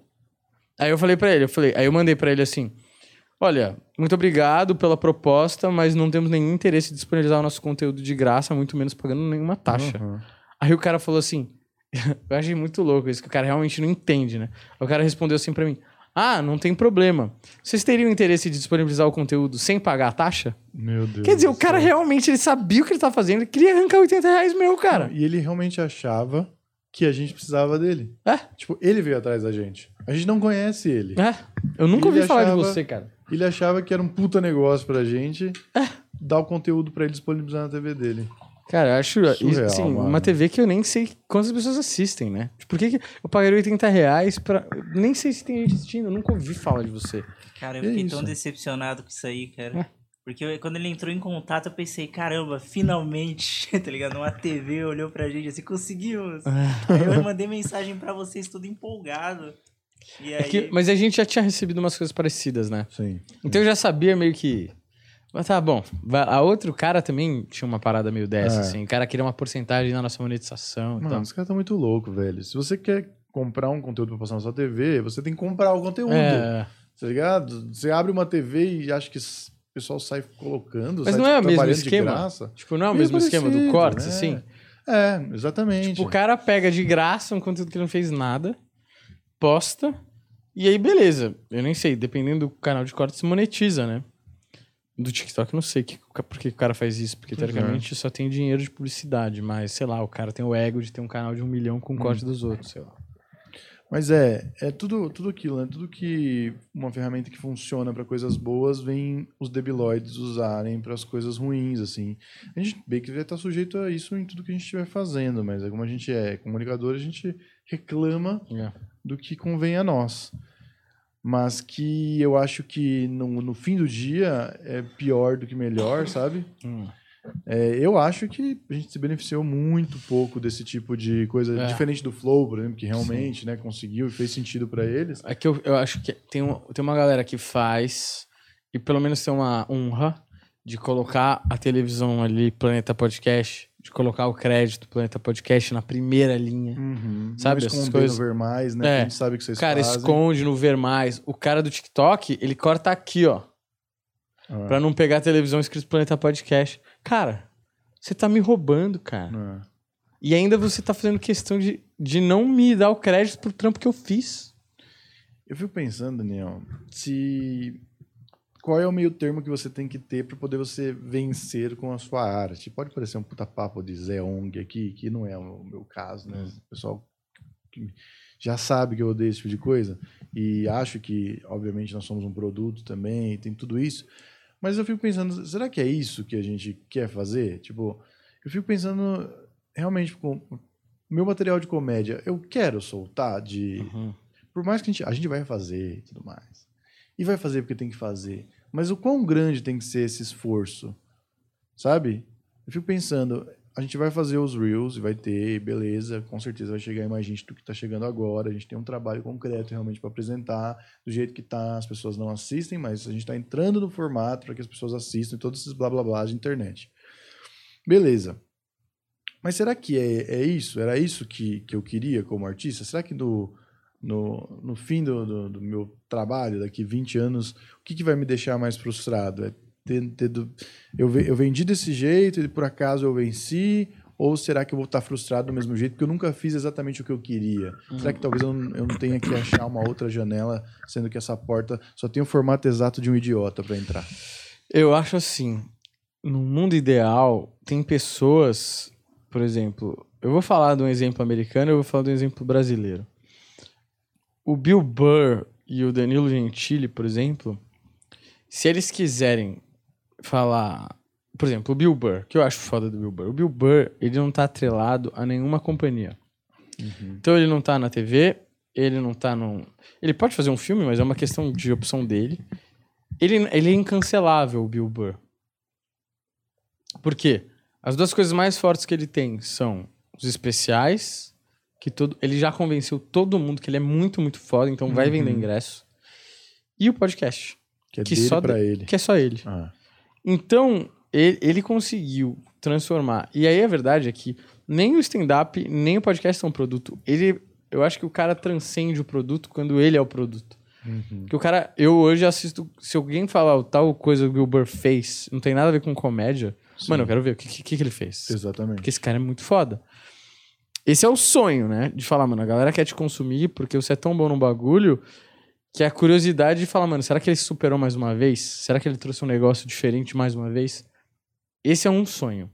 Aí eu falei pra ele, eu falei, aí eu mandei pra ele assim: Olha, muito obrigado pela proposta, mas não temos nenhum interesse em disponibilizar o nosso conteúdo de graça, muito menos pagando nenhuma taxa. Uhum. Aí o cara falou assim: Eu achei muito louco isso, que o cara realmente não entende, né? O cara respondeu assim pra mim: Ah, não tem problema. Vocês teriam interesse de disponibilizar o conteúdo sem pagar a taxa? Meu Deus. Quer dizer, o cara céu. realmente ele sabia o que ele tá fazendo, ele queria arrancar 80 reais meu, cara. E ele realmente achava que a gente precisava dele. É, Tipo, ele veio atrás da gente. A gente não conhece ele. é. Eu nunca Ele ouvi falar de achava- você, cara. Ele achava que era um puta negócio pra gente É. dar o conteúdo pra ele disponibilizar na TV dele. Cara, eu acho Surreal, assim, mano. uma TV que eu nem sei quantas pessoas assistem, né? Por que, que eu pagaria 80 reais pra. Nem sei se tem gente assistindo, eu nunca ouvi falar de você. Cara, eu É fiquei isso. tão decepcionado com isso aí, É. cara. Porque eu- quando ele entrou em contato, eu pensei, caramba, finalmente, tá ligado? Uma TV olhou pra gente assim, conseguimos. É. Aí eu mandei mensagem pra vocês, tudo empolgado. E aí, É que- mas a gente já tinha recebido umas coisas parecidas, né? Sim. Então eu já sabia meio que. Mas tá bom. A outro cara também tinha uma parada meio dessa, É. assim. O cara queria uma porcentagem na nossa monetização Mano, tal. os caras estão muito loucos, velho. Se você quer comprar um conteúdo pra passar na sua TV, você tem que comprar o conteúdo. É, Tá ligado? Você abre uma TV e acha que o pessoal sai colocando. Mas sai, não é o tipo, mesmo esquema? Tipo, não é o mesmo esquema do corte, né? assim? É, exatamente. Tipo, o cara pega de graça um conteúdo que não fez nada, posta, e aí beleza. Eu nem sei, dependendo do canal de corte, se monetiza, né? Do TikTok, não sei que, por que o cara faz isso, porque é. teoricamente só tem dinheiro de publicidade, mas sei lá, o cara tem o ego de ter um canal de um milhão com corte dos outros, sei lá. Mas é, é tudo, tudo aquilo, né? Tudo que uma ferramenta que funciona para coisas boas vem os debiloides usarem para as coisas ruins, assim. A gente bem que vai estar sujeito a isso em tudo que a gente estiver fazendo, mas é como a gente é comunicador, a gente reclama É. do que convém a nós. Mas que eu acho que no, no fim do dia é pior do que melhor, sabe? Hum. É, eu acho que a gente se beneficiou muito pouco desse tipo de coisa, É. diferente do Flow, por exemplo, que realmente né, conseguiu e fez sentido para eles. É que eu, eu acho que tem, um, tem uma galera que faz, e pelo menos tem uma honra de colocar a televisão ali, Planeta Podcast, de colocar o crédito Planeta Podcast na primeira linha. Uhum. Sabe, Não essas coisas- no ver mais, né? É. A gente sabe que vocês cara fazem. esconde no ver mais. O cara do TikTok, ele corta aqui, ó. Ah, Pra não pegar a televisão escrito Planeta Podcast. Cara, você tá me roubando, cara. ah. E ainda você tá fazendo questão de, de não me dar o crédito pro trampo que eu fiz. Eu fico pensando, Daniel, se qual é o meio termo que você tem que ter para poder você vencer com a sua arte? Pode parecer um puta papo de Zé Ong aqui, que não é o meu caso, né? O pessoal já sabe que eu odeio esse tipo de coisa e acho que, obviamente, nós somos um produto também, tem tudo isso. Mas eu fico pensando, será que é isso que a gente quer fazer? Tipo, eu fico pensando realmente com meu material de comédia, eu quero soltar de por mais que a gente, a gente vai fazer e tudo mais. E vai fazer porque tem que fazer. Mas o quão grande tem que ser esse esforço? Sabe? Eu fico pensando, a gente vai fazer os Reels e vai ter, beleza, com certeza vai chegar mais gente do que tá chegando agora. A gente tem um trabalho concreto realmente para apresentar do jeito que tá. As pessoas não assistem, mas a gente tá entrando no formato para que as pessoas assistam todos esses blá blá blá de internet. Beleza. Mas será que é, é isso? Era isso que, que eu queria como artista? Será que no, no, no fim do, do, do meu trabalho, daqui 20 anos, o que, que vai me deixar mais frustrado? É ter, ter do- eu, eu vendi desse jeito e por acaso eu venci? Ou será que eu vou estar frustrado do mesmo jeito porque eu nunca fiz exatamente o que eu queria? Será que talvez eu eu não tenha que achar uma outra janela, sendo que essa porta só tem o formato exato de um idiota para entrar? Eu acho assim, no mundo ideal, tem pessoas, por exemplo, eu vou falar de um exemplo americano, eu vou falar de um exemplo brasileiro. O Bill Burr e o Danilo Gentili, por exemplo, se eles quiserem falar, por exemplo, o Bill Burr, que eu acho foda do Bill Burr. O Bill Burr, ele não tá atrelado a nenhuma companhia. Então ele não tá na TV, ele não tá num... Ele pode fazer um filme, mas é uma questão de opção dele. Ele, ele é incancelável, o Bill Burr. Por quê? As duas coisas mais fortes que ele tem são os especiais, que todo, ele já convenceu todo mundo que ele é muito, muito foda, então vai vender ingresso. E o podcast, Que é Que dele só para de- ele. que é só ele. Ah, Então, ele, ele conseguiu transformar. E aí a verdade é que nem o stand-up, nem o podcast são produto. Ele, eu acho que o cara transcende o produto quando ele é o produto. uhum. Que o cara, eu hoje assisto. Se alguém falar tal coisa que o Burr fez, não tem nada a ver com comédia, Sim. mano, eu quero ver o que, que, que ele fez. Exatamente. Porque esse cara é muito foda. Esse é o sonho, né? De falar, mano, a galera quer te consumir porque você é tão bom no bagulho que é a curiosidade de falar, mano, será que ele se superou mais uma vez? Será que ele trouxe um negócio diferente mais uma vez? Esse é um sonho.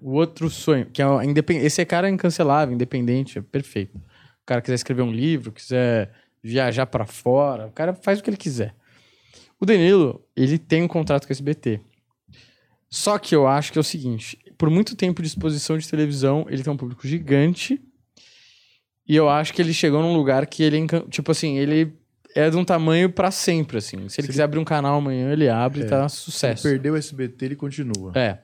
O outro sonho, que é independ... esse cara é incancelável, independente, é perfeito. O cara quiser escrever um livro, quiser viajar pra fora, o cara faz o que ele quiser. O Danilo, ele tem um contrato com a SBT. Só que eu acho que é o seguinte, por muito tempo de exposição de televisão, ele tem um público gigante. E eu acho que ele chegou num lugar que ele, tipo assim, ele é de um tamanho pra sempre, assim. Se ele Se quiser abrir um canal amanhã, ele abre É. e tá Ele sucesso. perdeu o SBT, ele continua. É.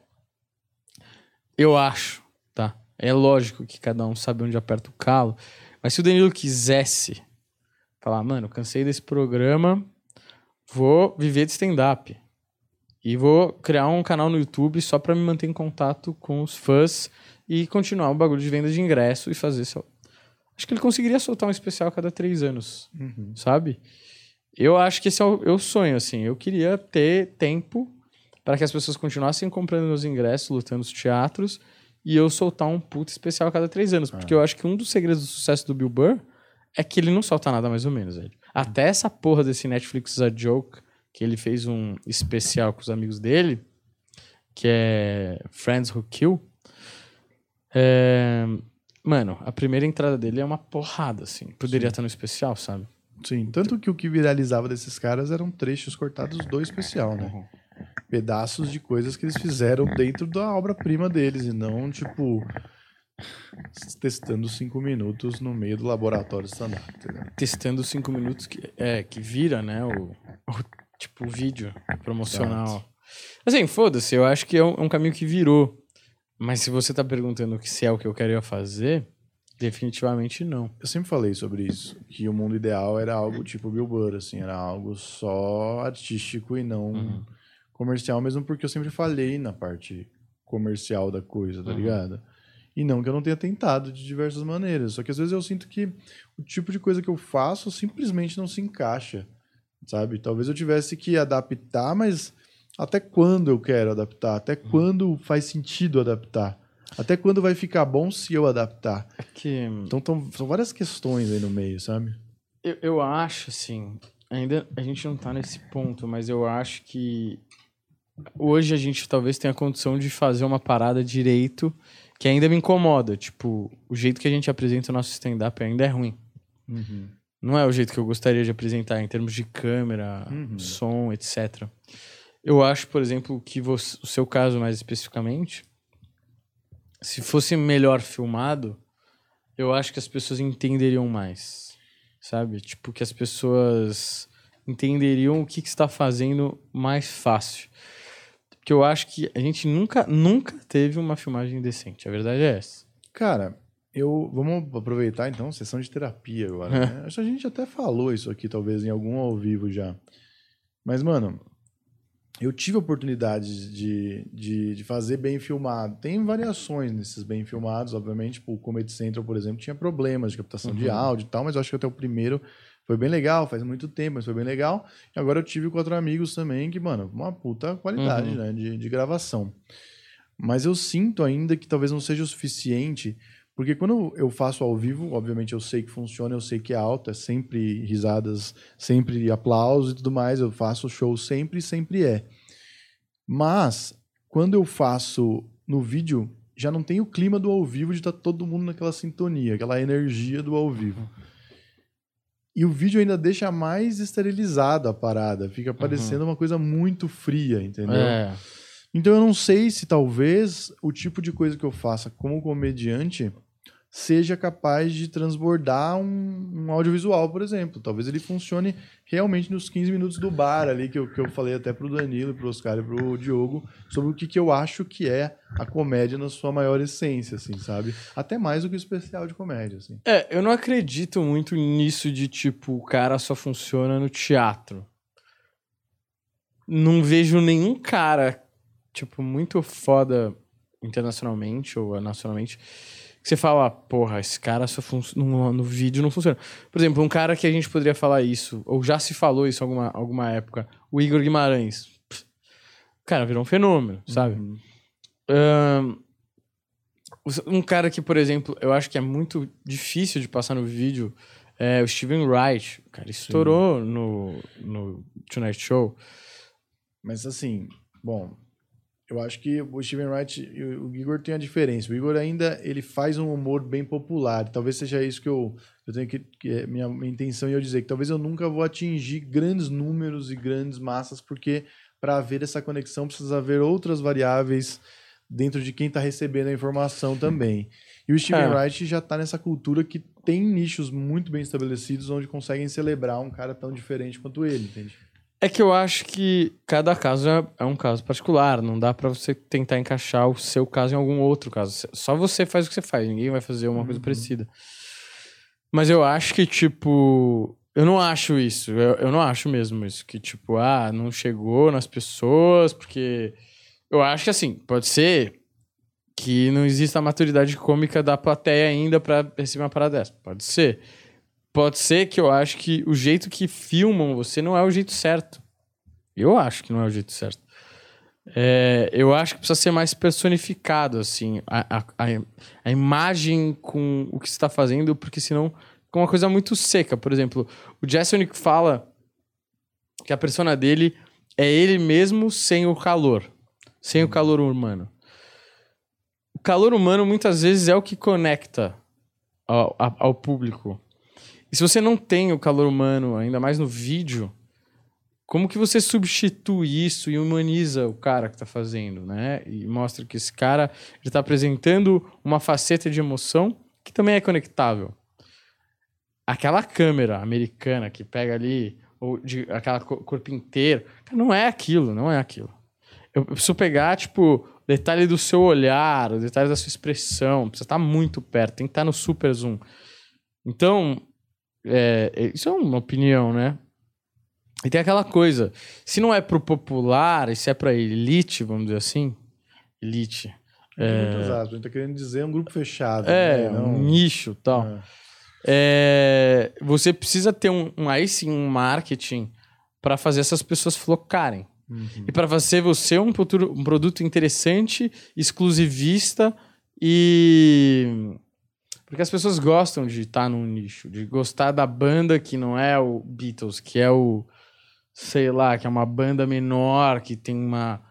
Eu acho, tá? É lógico que cada um sabe onde aperta o calo. Mas se o Danilo quisesse falar, mano, cansei desse programa, vou viver de stand-up. E vou criar um canal no YouTube só pra me manter em contato com os fãs e continuar o bagulho de venda de ingresso e fazer seu. Acho que ele conseguiria soltar um especial a cada três anos, sabe? Eu acho que esse é o, é o sonho, assim. Eu queria ter tempo para que as pessoas continuassem comprando meus ingressos, lutando nos teatros, e eu soltar um puto especial a cada três anos. Porque eu acho que um dos segredos do sucesso do Bill Burr é que ele não solta nada mais ou menos, velho. Até essa porra desse Netflix A Joke, que ele fez um especial com os amigos dele, que é Friends Who Kill. É, Mano, a primeira entrada dele é uma porrada, assim. Poderia estar no especial, sabe? Sim, tanto que o que viralizava desses caras eram trechos cortados do especial, né? Pedaços de coisas que eles fizeram dentro da obra-prima deles e não, tipo, testando cinco minutos no meio do laboratório stand-up, entendeu? Testando cinco minutos que, é, que vira, né? O, o- tipo, vídeo promocional. Assim, foda-se, eu acho que é um, é um caminho que virou. Mas se você tá perguntando que se é o que eu queria fazer, definitivamente não. Eu sempre falei sobre isso, que o mundo ideal era algo tipo Bill Burr, assim, era algo só artístico e não Uhum. comercial, mesmo porque eu sempre falhei na parte comercial da coisa, tá Uhum. ligado? E não que eu não tenha tentado de diversas maneiras, só que às vezes eu sinto que o tipo de coisa que eu faço simplesmente não se encaixa, sabe? Talvez eu tivesse que adaptar, mas até quando eu quero adaptar? Até Uhum. quando faz sentido adaptar? Até quando vai ficar bom se eu adaptar? É que Então tão, são várias questões aí no meio, sabe? eu, eu acho, assim, ainda a gente não tá nesse ponto, mas eu acho que hoje a gente talvez tenha a condição de fazer uma parada direito que ainda me incomoda. Tipo, o jeito que a gente apresenta o nosso stand-up ainda é ruim. Não é o jeito que eu gostaria de apresentar em termos de câmera, Uhum. som, etc. Eu acho, por exemplo, que você- o seu caso mais especificamente, se fosse melhor filmado, eu acho que as pessoas entenderiam mais, sabe? Tipo, que as pessoas entenderiam o que, que está fazendo mais fácil. Porque eu acho que a gente nunca, nunca teve uma filmagem decente. A verdade é essa. Cara, eu vamos aproveitar então sessão de terapia agora. Né? Acho que a gente até falou isso aqui talvez em algum ao vivo já. Mas mano, eu tive a oportunidade de, de, de fazer bem filmado. Tem variações nesses bem filmados, obviamente. Tipo, o Comedy Central, por exemplo, tinha problemas de captação de Uhum. áudio e tal, mas eu acho que até o primeiro foi bem legal, faz muito tempo, mas foi bem legal. E agora eu tive outros amigos também, que, mano, uma puta qualidade Uhum. né, de, de gravação. Mas eu sinto ainda que talvez não seja o suficiente, porque quando eu faço ao vivo, obviamente eu sei que funciona, eu sei que é alto, é sempre risadas, sempre aplausos e tudo mais, eu faço o show sempre e sempre é. Mas, quando eu faço no vídeo, já não tem o clima do ao vivo de estar todo mundo naquela sintonia, aquela energia do ao vivo. E o vídeo ainda deixa mais esterilizado a parada, fica parecendo uma coisa muito fria, entendeu? É. Então eu não sei se talvez o tipo de coisa que eu faça como comediante seja capaz de transbordar um, um audiovisual, por exemplo. Talvez ele funcione realmente nos 15 minutos do bar ali, que eu, que eu falei até pro Danilo, pro Oscar e pro Diogo, sobre o que, que eu acho que é a comédia na sua maior essência, assim, sabe? Até mais do que o especial de comédia, assim. É, eu não acredito muito nisso de tipo, o cara só funciona no teatro. Não vejo nenhum cara, tipo, muito foda internacionalmente ou nacionalmente, que você fala, porra, esse cara só. No, no vídeo não funciona. Por exemplo, um cara que a gente poderia falar isso, ou já se falou isso em alguma, alguma época, o Igor Guimarães. Pff, O cara virou um fenômeno, sabe? Uhum. Ahn, um cara que, por exemplo, eu acho que é muito difícil de passar no vídeo é o Steven Wright. O cara estourou no, no Tonight Show. Mas assim, bom, eu acho que o Steven Wright e o Igor tem a diferença. O Igor ainda ele faz um humor bem popular. Talvez seja isso que eu, eu tenho que, que é minha, minha intenção é eu dizer que talvez eu nunca vou atingir grandes números e grandes massas porque para haver essa conexão precisa haver outras variáveis dentro de quem está recebendo a informação também. E o Steven É. Wright já está nessa cultura que tem nichos muito bem estabelecidos onde conseguem celebrar um cara tão diferente quanto ele, entende? É que eu acho que cada caso é, é um caso particular. Não dá pra você tentar encaixar o seu caso em algum outro caso. Só você faz o que você faz. Ninguém vai fazer uma coisa parecida. Mas eu acho que, tipo... eu não acho isso. Eu, eu não acho mesmo isso. Que, tipo, ah, não chegou nas pessoas, porque. Eu acho que, assim, pode ser que não exista a maturidade cômica da plateia ainda pra receber uma parada dessa. Pode ser. Pode ser que eu acho que o jeito que filmam você não é o jeito certo. Eu acho que não é o jeito certo. É, eu acho que precisa ser mais personificado, assim, a, a, a, imagem com o que você está fazendo, porque senão fica uma coisa muito seca. Por exemplo, o Jessonic fala que a persona dele é ele mesmo sem o calor, sem o calor humano. O calor humano muitas vezes é o que conecta ao, ao público. E se você não tem o calor humano, ainda mais no vídeo, como que você substitui isso e humaniza o cara que tá fazendo, né? E mostra que esse cara ele tá apresentando uma faceta de emoção que também é conectável. Aquela câmera americana que pega ali, ou de aquela co- corpo inteiro, não é aquilo, não é aquilo. Eu preciso pegar, tipo, detalhe do seu olhar, o detalhe da sua expressão, precisa estar muito perto, tem que estar no super zoom. Então, é, isso é uma opinião, né? E tem aquela coisa, se não é pro popular, e se é pra elite, vamos dizer assim, elite, É... Muitas aspas. A gente tá querendo dizer um grupo fechado. é, né? um nicho e tal. É. É, você precisa ter um, um- aí sim um marketing pra fazer essas pessoas flocarem. Uhum. E pra fazer você um, futuro- um produto interessante, exclusivista e. Porque as pessoas gostam de estar num nicho, de gostar da banda que não é o Beatles, que é o. Sei lá, que é uma banda menor, que tem uma.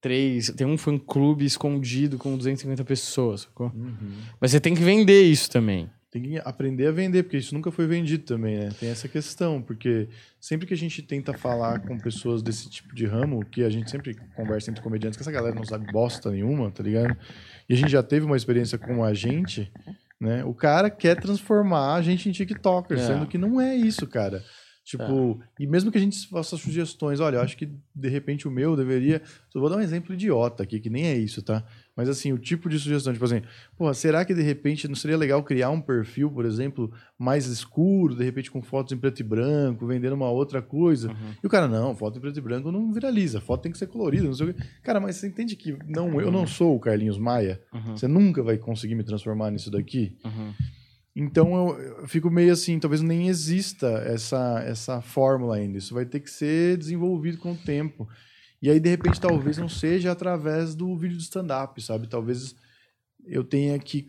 Três. Tem um fã-clube escondido com 250 pessoas, sacou? Uhum. Mas você tem que vender isso também. Tem que aprender a vender, porque isso nunca foi vendido também, né? Tem essa questão, porque sempre que a gente tenta falar com pessoas desse tipo de ramo, que a gente sempre conversa entre comediantes, que essa galera não sabe bosta nenhuma, tá ligado? E a gente já teve uma experiência com a gente, né? O cara quer transformar a gente em TikToker, É. sendo que não é isso, cara. Tipo, e mesmo que a gente faça sugestões, olha, eu acho que de repente o meu deveria. Só vou dar um exemplo idiota aqui, que nem é isso, tá? Mas assim, o tipo de sugestão, tipo assim, Pô, será que de repente não seria legal criar um perfil, por exemplo, mais escuro, de repente com fotos em preto e branco, vendendo uma outra coisa? E o cara, não, foto em preto e branco não viraliza, foto tem que ser colorida, não sei o quê. Cara, mas você entende que não, eu não sou o Carlinhos Maia? Uhum. Você nunca vai conseguir me transformar nisso daqui? Então eu, eu fico meio assim, talvez nem exista essa, essa fórmula ainda. Isso vai ter que ser desenvolvido com o tempo. E aí, de repente, talvez não seja através do vídeo de stand-up, sabe? Talvez eu tenha que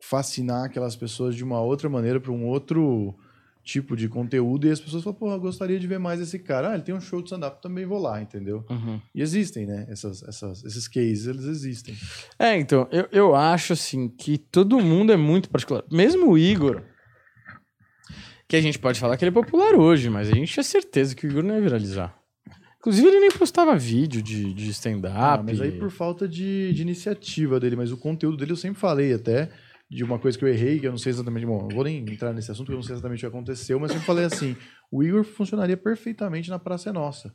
fascinar aquelas pessoas de uma outra maneira para um outro tipo de conteúdo e as pessoas falam, pô, eu gostaria de ver mais esse cara. Ah, ele tem um show de stand-up, também vou lá, entendeu? Uhum. E existem, né? Essas, essas, esses cases, eles existem. É, então, eu, eu acho assim que todo mundo é muito particular. Mesmo o Igor, que a gente pode falar que ele é popular hoje, mas a gente tinha certeza que o Igor não ia viralizar. Inclusive, ele nem postava vídeo de, de stand-up. Ah, mas aí por falta de, de iniciativa dele, mas o conteúdo dele eu sempre falei até de uma coisa que eu errei, que eu não sei exatamente, bom, não vou nem entrar nesse assunto, porque eu não sei exatamente o que aconteceu, mas eu sempre falei assim, o Igor funcionaria perfeitamente na Praça é Nossa.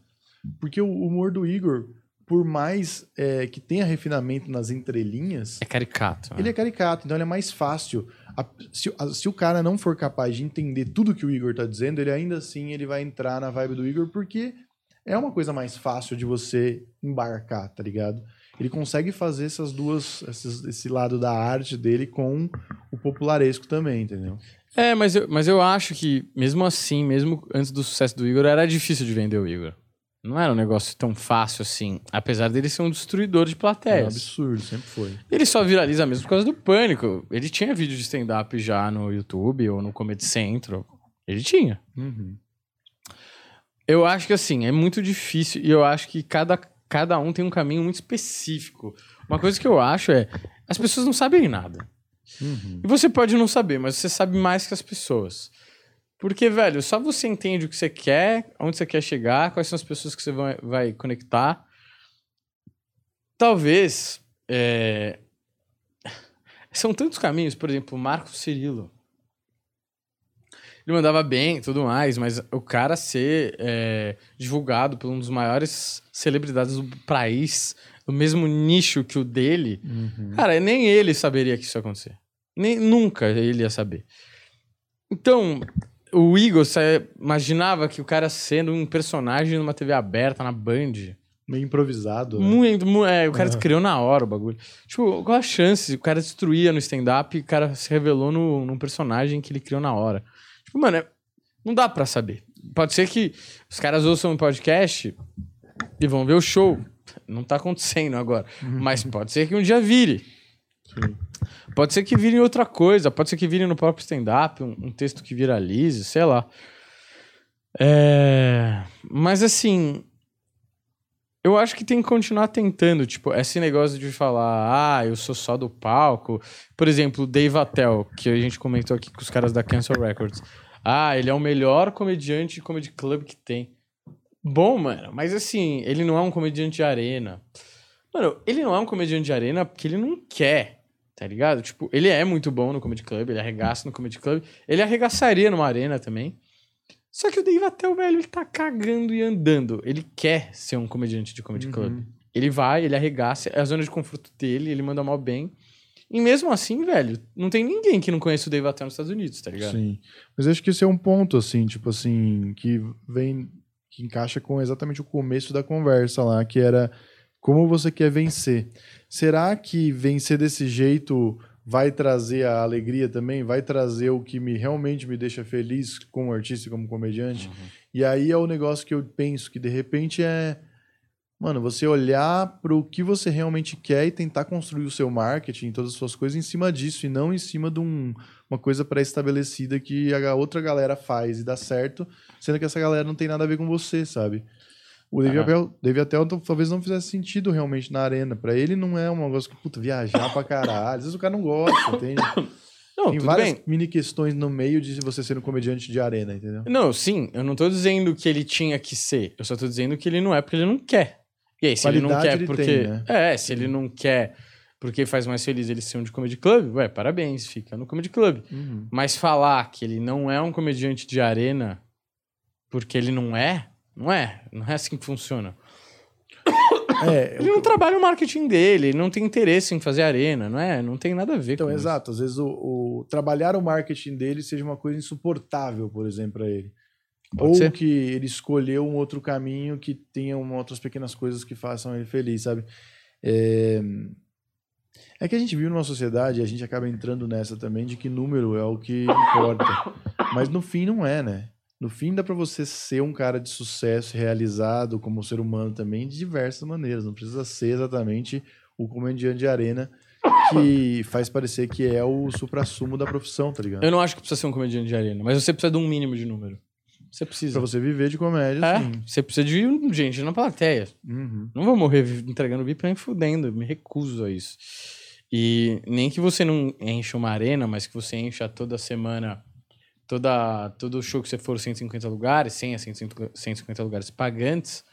Porque o humor do Igor, por mais é, que tenha refinamento nas entrelinhas, É caricato. né? ele é caricato, então ele é mais fácil. A- se, a- se o cara não for capaz de entender tudo que o Igor tá dizendo, ele ainda assim ele vai entrar na vibe do Igor, porque é uma coisa mais fácil de você embarcar, tá ligado? Ele consegue fazer essas duas, esses- esse lado da arte dele com o popularesco também, entendeu? É, mas eu, mas eu acho que, mesmo assim, mesmo antes do sucesso do Igor, era difícil de vender o Igor. Não era um negócio tão fácil assim, apesar dele ser um destruidor de É um plateias. absurdo, sempre foi. Ele só viraliza mesmo por causa do pânico. Ele tinha vídeo de stand-up já no YouTube ou no Comedy Central. Ele tinha. Uhum. Eu acho que assim, é muito difícil e eu acho que cada, cada um tem um caminho muito específico. Uma coisa que eu acho é, as pessoas não sabem nada. Uhum. E você pode não saber, mas você sabe mais que as pessoas. Porque, velho, só você entende o que você quer, onde você quer chegar, quais são as pessoas que você vai, vai conectar. Talvez. é, São tantos caminhos, por exemplo, Marco Cirilo. Ele mandava bem e tudo mais, mas o cara ser é, divulgado por um dos maiores celebridades do país, do mesmo nicho que o dele, Uhum. Cara, nem ele saberia que isso ia acontecer. Nem, nunca ele ia saber. Então, o Igor, você imaginava que o cara sendo um personagem numa TV aberta, na Band. Meio improvisado. né? Muito, mu- é, o cara criou na hora o bagulho. Tipo, qual a chance? O cara destruía no stand-up e o cara se revelou no, num personagem que ele criou na hora. Mano, é- não dá pra saber. Pode ser que os caras ouçam um podcast e vão ver o show. Não tá acontecendo agora. Mas pode ser que um dia vire. Pode ser que vire outra coisa. Pode ser que vire no próprio stand-up, um, um texto que viralize, sei lá. É... Mas assim, eu acho que tem que continuar tentando, tipo, esse negócio de falar, ah, eu sou só do palco. Por exemplo, Dave Attell, que a gente comentou aqui com os caras da Cancel Records. Ah, ele é o melhor comediante de comedy club que tem. Bom, mano, mas assim, ele não é um comediante de arena. Mano, ele não é um comediante de arena porque ele não quer, tá ligado? Tipo, ele é muito bom no comedy club, ele arregaça no comedy club. Ele arregaçaria numa arena também. Só que o Dave Attell, velho, ele tá cagando e andando. Ele quer ser um comediante de comedy club. Ele vai, ele arregaça, é a zona de conforto dele, ele manda mal bem. E mesmo assim, velho, não tem ninguém que não conheça o Dave Attell nos Estados Unidos, tá ligado? Sim. Mas acho que esse é um ponto, assim, tipo assim, que vem. que encaixa com exatamente o começo da conversa lá, que era como você quer vencer. Será que vencer desse jeito vai trazer a alegria também? Vai trazer o que me realmente me deixa feliz como artista e como comediante? E aí é o negócio que eu penso que de repente é. Mano, você olhar para o que você realmente quer e tentar construir o seu marketing, todas as suas coisas em cima disso e não em cima de um, uma coisa pré-estabelecida que a outra galera faz e dá certo, sendo que essa galera não tem nada a ver com você, sabe? O Attell então, talvez não fizesse sentido realmente na arena. Pra ele não é um negócio que, puta, viajar pra caralho. Às vezes o cara não gosta, entende? Não, tem várias bem. mini questões no meio de você ser um comediante de arena, entendeu? Não, sim, eu não tô dizendo que ele tinha que ser. Eu só tô dizendo que ele não é porque ele não quer. E aí, se ele não Qualidade quer porque. tem, né? É, se ele não quer porque faz mais feliz ele ser um de comedy club, ué, parabéns, fica no comedy club. Uhum. Mas falar que ele não é um comediante de arena porque ele não é, não é. Não é assim que funciona. É, Ele não trabalha o marketing dele, ele não tem interesse em fazer arena, não é? Não tem nada a ver Então, com isso. exato. Às vezes o, o- trabalhar o marketing dele seja uma coisa insuportável, por exemplo, para ele. Pode Ou ser. que ele escolheu um outro caminho que tenha uma, outras pequenas coisas que façam ele feliz, sabe? É... é que a gente vive numa sociedade e a gente acaba entrando nessa também de que número é o que importa. Mas no fim não é, né? No fim dá pra você ser um cara de sucesso, realizado como ser humano também, de diversas maneiras. Não precisa ser exatamente o comediante de arena que faz parecer que é o supra-sumo da profissão, tá ligado? Eu não acho que precisa ser um comediante de arena, mas você precisa de um mínimo de número. Você precisa. Pra você viver de comédia, É, sim. você precisa de gente na plateia. Uhum. Não vou morrer entregando VIP nem fudendo. eu Me recuso a isso. E nem que você não encha uma arena, mas que você encha toda semana, toda, todo show que você for 150 lugares, 100 a 150 150 lugares pagantes,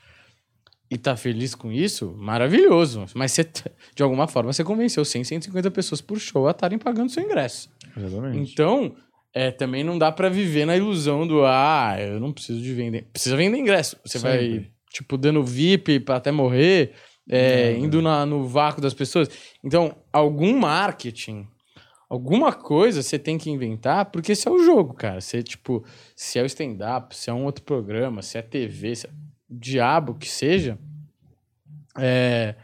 e tá feliz com isso, maravilhoso. Mas você, de alguma forma, você convenceu 100, 150 pessoas por show a estarem pagando seu ingresso. Exatamente. Então, é, também não dá pra viver na ilusão do ah, eu não preciso de vender. Precisa vender ingresso. Você vai, Sempre. tipo, dando VIP pra até morrer, é, Não, indo na- no vácuo das pessoas. Então, algum marketing, alguma coisa você tem que inventar, porque esse é o jogo, cara. Você, tipo, se é o stand-up, se é um outro programa, se é TV, se é o diabo que seja, é,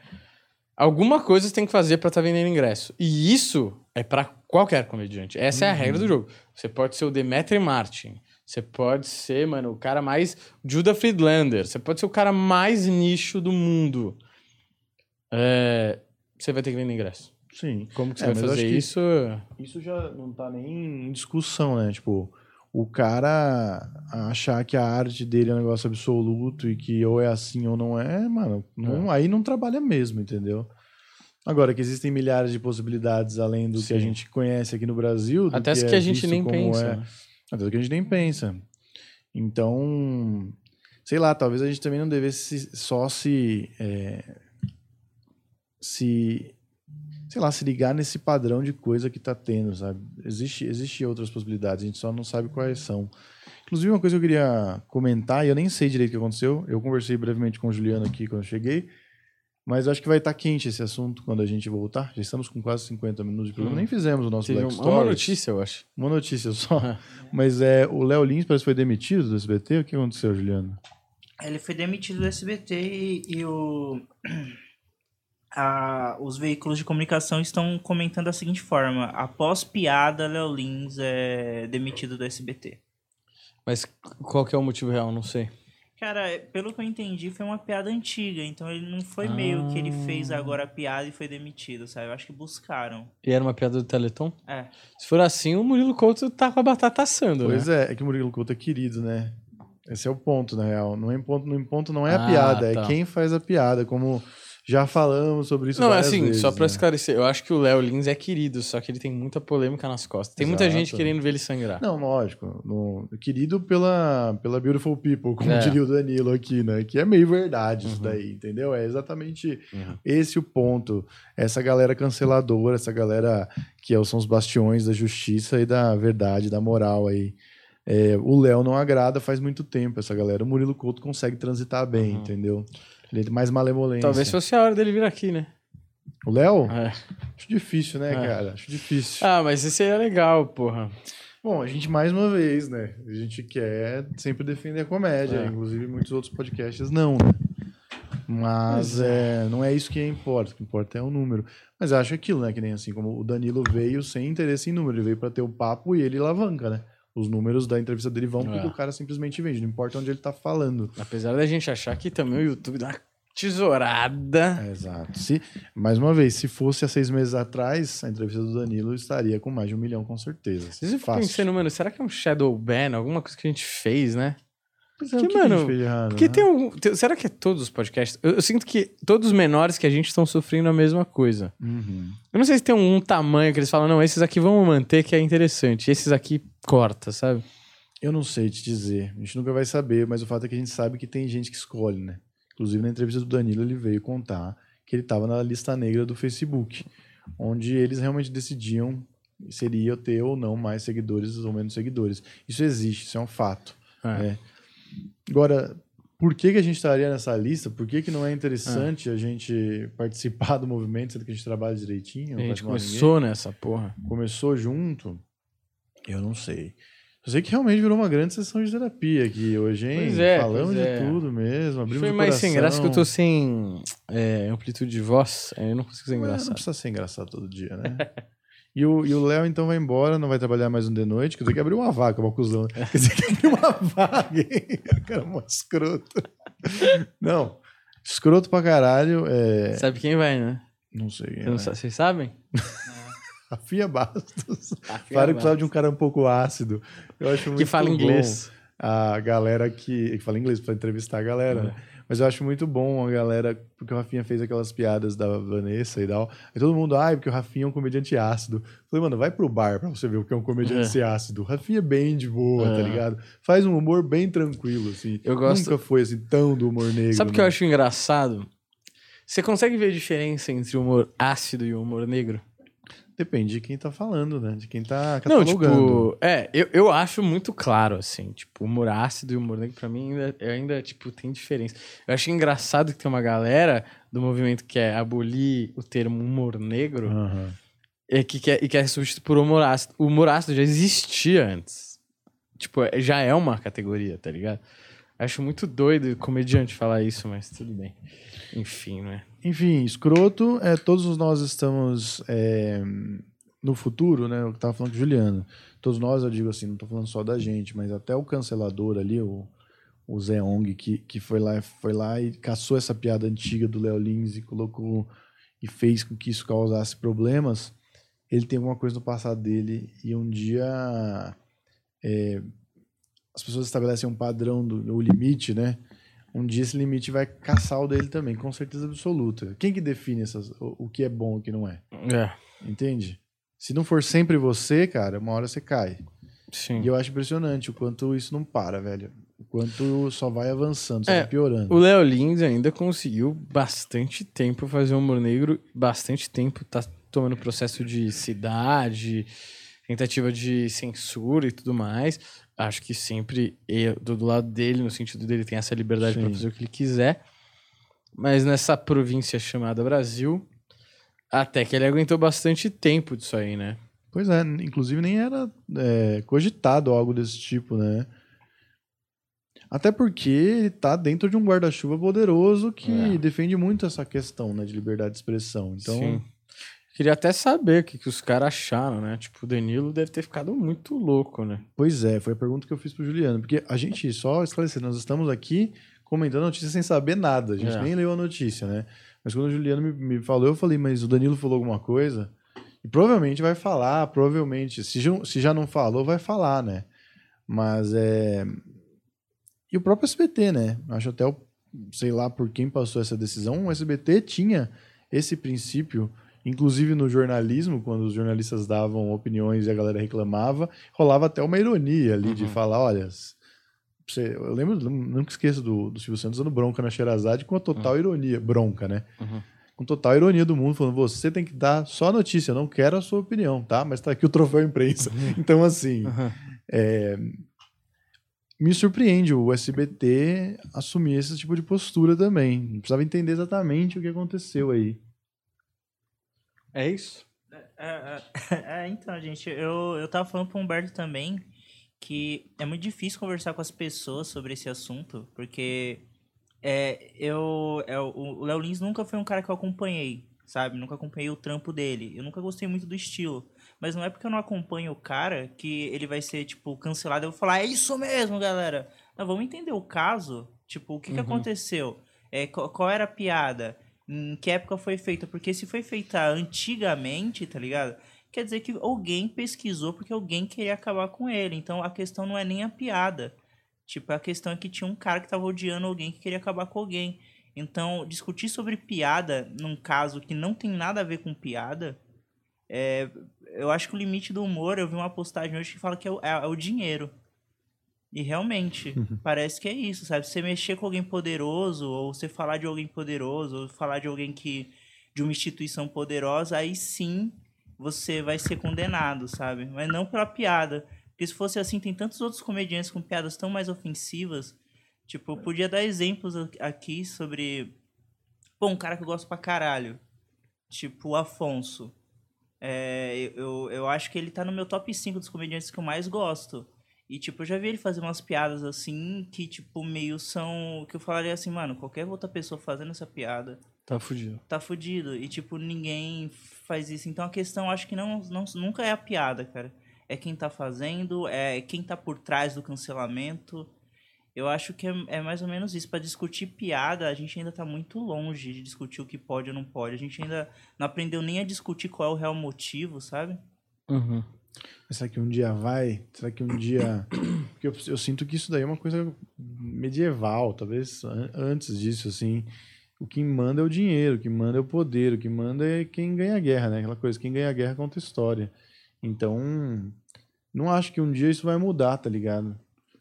alguma coisa você tem que fazer pra estar vendendo ingresso. E isso é pra qualquer comediante. Essa é a regra do jogo. Você pode ser o Demetri Martin. Você pode ser, mano, o cara mais. Judah Friedlander. Você pode ser o cara mais nicho do mundo. É, Você vai ter que vender ingresso. Sim. Como que você É, vai fazer acho que isso? Isso já não tá nem em discussão, né? Tipo, o cara achar que a arte dele é um negócio absoluto e que ou é assim ou não é, mano, não- aí não trabalha mesmo, entendeu? Agora que existem milhares de possibilidades além do que a Sim. gente conhece aqui no Brasil, Até as é que a gente nem pensa. é- né? até que a gente nem pensa. Então, sei lá, talvez a gente também não devesse só se. é, se. Sei lá, se ligar nesse padrão de coisa que tá tendo, sabe? Existe, existe outras possibilidades, a gente só não sabe quais são. Inclusive, uma coisa que eu queria comentar, e eu nem sei direito o que aconteceu, eu conversei brevemente com o Juliano aqui quando eu cheguei. Mas eu acho que vai estar quente esse assunto quando a gente voltar. Já estamos com quase 50 minutos de programa. Hum. Nem fizemos o nosso Teve Black uma, Stories. uma notícia, eu acho. Uma notícia só. Mas é, o Léo Lins parece que foi demitido do SBT. O que aconteceu, Juliano? Ele foi demitido do SBT e, e o, a- os veículos de comunicação estão comentando da seguinte forma: após piada, Léo Lins é demitido do SBT. Mas qual que é o motivo real? Não sei. Cara, é, pelo que eu entendi, foi uma piada antiga, então ele não foi meio que ele fez Ah. agora a piada e foi demitido, sabe? Eu acho que buscaram. E era uma piada do Teleton? É. Se for assim, o Murilo Couto tá com a batata assando, Pois né? é, é que o Murilo Couto é querido, né? Esse é o ponto, na real. Não é ponto, não, ponto não é a Ah, piada, tá. é quem faz a piada. Como já falamos sobre isso Não, assim, vezes, só pra né? esclarecer, eu acho que o Léo Lins é querido, só que ele tem muita polêmica nas costas. Tem muita Exato. gente querendo ver ele sangrar. Não, lógico. no- querido pela, pela Beautiful People, como É. diria o Danilo aqui, né? Que é meio verdade isso Uhum. daí, entendeu? É exatamente Uhum. esse o ponto. Essa galera canceladora, essa galera que é- são os bastiões da justiça e da verdade, da moral aí. É, o Léo não agrada faz muito tempo essa galera. O Murilo Couto consegue transitar bem, Uhum. entendeu? Ele é mais malemolência. Talvez fosse a hora dele vir aqui, né? O Léo? É. Acho difícil, né, É. cara? Acho difícil. Ah, mas esse aí é legal, porra. Bom, a gente, mais uma vez, né? A gente quer sempre defender a comédia. É. Inclusive, muitos outros podcasts não, né? Mas é, não é isso que importa. O que importa é o número. Mas eu acho aquilo, né? Que nem assim, como o Danilo veio sem interesse em número. Ele veio pra ter o papo e ele alavanca, né? Os números da entrevista dele vão porque É. o cara simplesmente vende. Não importa onde ele tá falando. Apesar da gente achar que também o YouTube dá uma tesourada. É, exato. Se, mais uma vez, se fosse há seis meses atrás, a entrevista do Danilo estaria com mais de um milhão, com certeza. Fico Fácil. pensando, mano, será que é um shadow ban? Alguma coisa que a gente fez, né? É, que, mano, errado, Porque né? tem um. tem- será que é todos os podcasts? Eu, eu sinto que todos os menores que a gente estão sofrendo a mesma coisa. Uhum. Eu não sei se tem um, tamanho que eles falam, não, esses aqui vamos manter que é interessante. Esses aqui corta, sabe? Eu não sei te dizer. A gente nunca vai saber, mas o fato é que a gente sabe que tem gente que escolhe, né? Inclusive, na entrevista do Danilo, ele veio contar que ele estava na lista negra do Facebook, onde eles realmente decidiam se ele ia ter ou não mais seguidores ou menos seguidores. Isso existe, isso é um fato. É. É. Agora, por que, que a gente estaria nessa lista? Por que, que não é interessante a gente participar do movimento, sendo que a gente trabalha direitinho? A gente tomar ninguém? começou nessa porra. começou junto, eu não sei. Eu sei que realmente virou uma grande sessão de terapia aqui hoje, hein? Pois é, Falamos pois é. de tudo mesmo, abrimos Foi mais sem graça que eu tô sem é, amplitude de voz. aí Eu não consigo ser Ué, Não engraçado. precisa ser engraçado todo dia, né? E o, e o Léo, então, vai embora, não vai trabalhar mais um de noite. Quer dizer, que abriu uma vaga, uma cuzão. né? Quer dizer, que abriu uma vaga, hein? Cara, um escroto. Não, escroto pra caralho. É... Sabe quem vai, né? Não sei. Você não sa- Vocês sabem? Rafinha Bastos. Claro que precisava de um cara um pouco ácido. Eu acho muito Que fala bom inglês. A galera que, que fala inglês pra entrevistar a galera, né? Mas eu acho muito bom a galera, porque o Rafinha fez aquelas piadas da Vanessa e tal. Aí todo mundo, ai, porque o Rafinha é um comediante ácido. Falei, mano, vai pro bar pra você ver o que é um comediante ácido. O Rafinha é bem de boa, tá É. ligado? Faz um humor bem tranquilo, assim. Eu gosto- Nunca foi assim tão do humor negro. Sabe o que eu né? acho engraçado? Você consegue ver a diferença entre o humor ácido e o humor negro? Depende de quem tá falando, né? De quem tá Não, catalogando. tipo, é, eu, eu acho muito claro, assim, tipo, o humor ácido e o humor negro, pra mim, ainda, ainda, tipo, tem diferença. Eu acho engraçado que tem uma galera do movimento que é abolir o termo humor negro Aham. é, que quer, e quer substituir por humor ácido. O humor ácido já existia antes. Tipo, é- já é uma categoria, tá ligado? Acho muito doido o comediante falar isso, mas tudo bem. Enfim, né? Enfim, escroto, é, todos nós estamos é, no futuro, né? Eu tava falando com o Juliano. Todos nós, eu digo assim, não tô falando só da gente, mas até o cancelador ali, o, o Zé Ong, que, que foi, lá, foi lá e caçou essa piada antiga do Léo Lins e colocou e fez com que isso causasse problemas. Ele tem alguma coisa no passado dele e um dia é, as pessoas estabelecem um padrão do o limite, né? Um dia esse limite vai caçar o dele também, com certeza absoluta. Quem que define essas, o, o que é bom e o que não é? É, Entende? Se não for sempre você, cara, uma hora você cai. sim. E eu acho impressionante o quanto isso não para, velho. O quanto só vai avançando, só É, vai piorando. O Léo Lins ainda conseguiu bastante tempo fazer humor negro, bastante tempo tá tomando processo de cidade, tentativa de censura e tudo mais. Acho que sempre eu, do, do lado dele, no sentido dele tem essa liberdade pra fazer o que ele quiser. mas nessa província chamada Brasil, até que ele aguentou bastante tempo disso aí, né? Pois é, inclusive nem era é, cogitado algo desse tipo, né? Até porque ele tá dentro de um guarda-chuva poderoso que É. defende muito essa questão né, de liberdade de expressão. Então, Sim. Queria até saber o que, que os caras acharam, né? Tipo, o Danilo deve ter ficado muito louco, né? pois é, foi a pergunta que eu fiz pro Juliano. Porque a gente, só esclarecer, nós estamos aqui comentando a notícia sem saber nada. A gente É. nem leu a notícia, né? Mas quando o Juliano me, me falou, eu falei, mas o Danilo falou alguma coisa? E provavelmente vai falar, provavelmente. Se, já- se já não falou, vai falar, né? Mas é. E o próprio SBT, né? Acho até, o, sei lá por quem passou essa decisão, o SBT tinha esse princípio, inclusive no jornalismo, quando os jornalistas davam opiniões e a galera reclamava, rolava até uma ironia ali de Uhum. falar: olha. Você, eu lembro, nunca esqueço do, do Silvio Santos dando bronca na Xerazade com a total ironia, bronca, né? Uhum. Com total ironia do mundo, falando: você tem que dar só a notícia, eu não quero a sua opinião, tá? Mas tá aqui o troféu imprensa. Então, assim, é, me surpreende o SBT assumir esse tipo de postura também. Não precisava entender exatamente o que aconteceu aí. É isso? É, é, é, então, gente, eu, eu tava falando pro Humberto também que é muito difícil conversar com as pessoas sobre esse assunto, porque é, eu, é, o Léo Lins nunca foi um cara que eu acompanhei, sabe? Nunca acompanhei o trampo dele. Eu nunca gostei muito do estilo. Mas não é porque eu não acompanho o cara que ele vai ser, tipo, cancelado. Eu vou falar, é isso mesmo, galera. Não, vamos entender o caso. Tipo, o que, que Uhum. aconteceu? É, qual, qual era a piada? Em que época foi feita? Porque se foi feita antigamente, tá ligado? Quer dizer que alguém pesquisou porque alguém queria acabar com ele. Então a questão não é nem a piada. Tipo, a questão é que tinha um cara que tava odiando alguém que queria acabar com alguém. Então, discutir sobre piada num caso que não tem nada a ver com piada, é, eu acho que o limite do humor, eu vi uma postagem hoje que fala que é o, é- é o dinheiro. E realmente, parece que é isso, sabe? Você mexer com alguém poderoso, ou você falar de alguém poderoso, ou falar de alguém que. de uma instituição poderosa, aí sim você vai ser condenado, sabe? Mas não pela piada. Porque se fosse assim, tem tantos outros comediantes com piadas tão mais ofensivas. Tipo, eu podia dar exemplos aqui sobre. Pô, um cara que eu gosto pra caralho. Tipo, o Afonso. É, eu, eu acho que ele tá no meu top 5 dos comediantes que eu mais gosto. E, tipo, eu já vi ele fazer umas piadas assim que, tipo, meio são. Que eu falaria assim, mano, qualquer outra pessoa fazendo essa piada Tá fudido. tá fudido. E, tipo, ninguém faz isso. Então a questão, acho que não, não, nunca é a piada, cara. É quem tá fazendo, é quem tá por trás do cancelamento. Eu acho que é, é mais ou menos isso. Pra discutir piada, a gente ainda tá muito longe de discutir o que pode ou não pode. A gente ainda não aprendeu nem a discutir qual é o real motivo, sabe? Uhum. Mas Será que um dia vai? Será que um dia. Porque eu, eu sinto que isso daí é uma coisa medieval, talvez an- antes disso, assim. O que manda é o dinheiro, o que manda é o poder, o que manda é quem ganha a guerra, né? Aquela coisa, quem ganha a guerra conta história. Então, não acho que um dia isso vai mudar, tá ligado?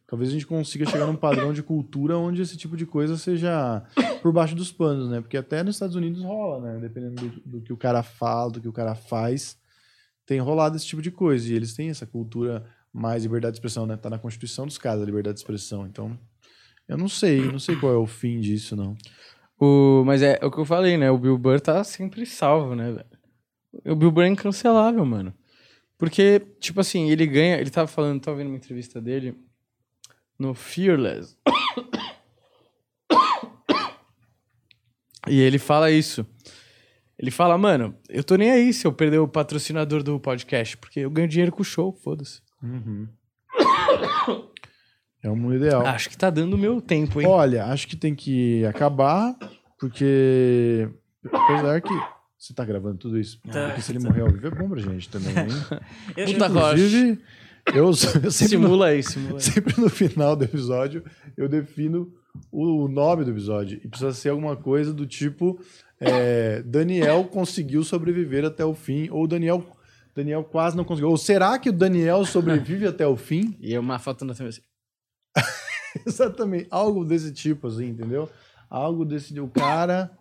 Talvez a gente consiga chegar num padrão de cultura onde esse tipo de coisa seja por baixo dos panos, né? Porque até nos Estados Unidos rola, né? Dependendo do, do que o cara fala, do que o cara faz, tem rolado esse tipo de coisa. E eles têm essa cultura mais liberdade de expressão, né? Tá na Constituição dos caras a liberdade de expressão. Então, eu não sei, não sei qual é o fim disso, não. O, mas é, é o que eu falei, né? O Bill Burr tá sempre salvo, né? O Bill Burr é incancelável, mano. Porque, tipo assim, ele ganha. Ele tava falando, tava vendo uma entrevista dele no Fearless. E ele fala isso. Ele fala, mano, eu tô nem aí se eu perder o patrocinador do podcast, porque eu ganho dinheiro com o show, foda-se. É o mundo ideal. Acho que tá dando o meu tempo, hein? Olha, acho que tem que acabar, porque apesar que você tá gravando tudo isso, Tá. porque se ele morrer ao vivo é bom pra gente também, hein? Eu, Puta. Inclusive, eu, eu sempre, no, Simula aí, simula aí. sempre no final do episódio eu defino o nome do episódio e precisa ser alguma coisa do tipo é, Daniel conseguiu sobreviver até o fim ou Daniel Daniel quase não conseguiu. Ou será que o Daniel sobrevive até o fim? E é uma foto na assim. Exatamente, algo desse tipo, assim, entendeu? Algo desse. O cara.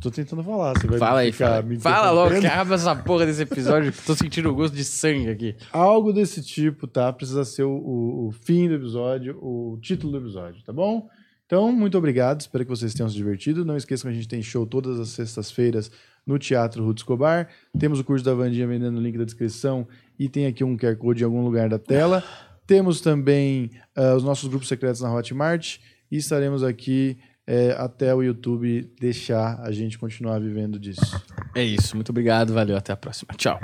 Tô tentando falar, você vai Fala aí, ficar fala, fala logo, acaba essa porra desse episódio, que tô sentindo o gosto de sangue aqui. Algo desse tipo, tá? Precisa ser o, o- o fim do episódio, o título do episódio, tá bom? Então, muito obrigado. Espero que vocês tenham se divertido. Não esqueçam que a gente tem show todas as sextas-feiras no Teatro Ruth Escobar. Temos o curso da Vandinha vendendo no link da descrição e tem aqui um QR Code em algum lugar da tela. Temos também ah, os nossos grupos secretos na Hotmart e estaremos aqui eh, até o YouTube deixar a gente continuar vivendo disso. É isso. Muito obrigado. Valeu. Até a próxima. Tchau.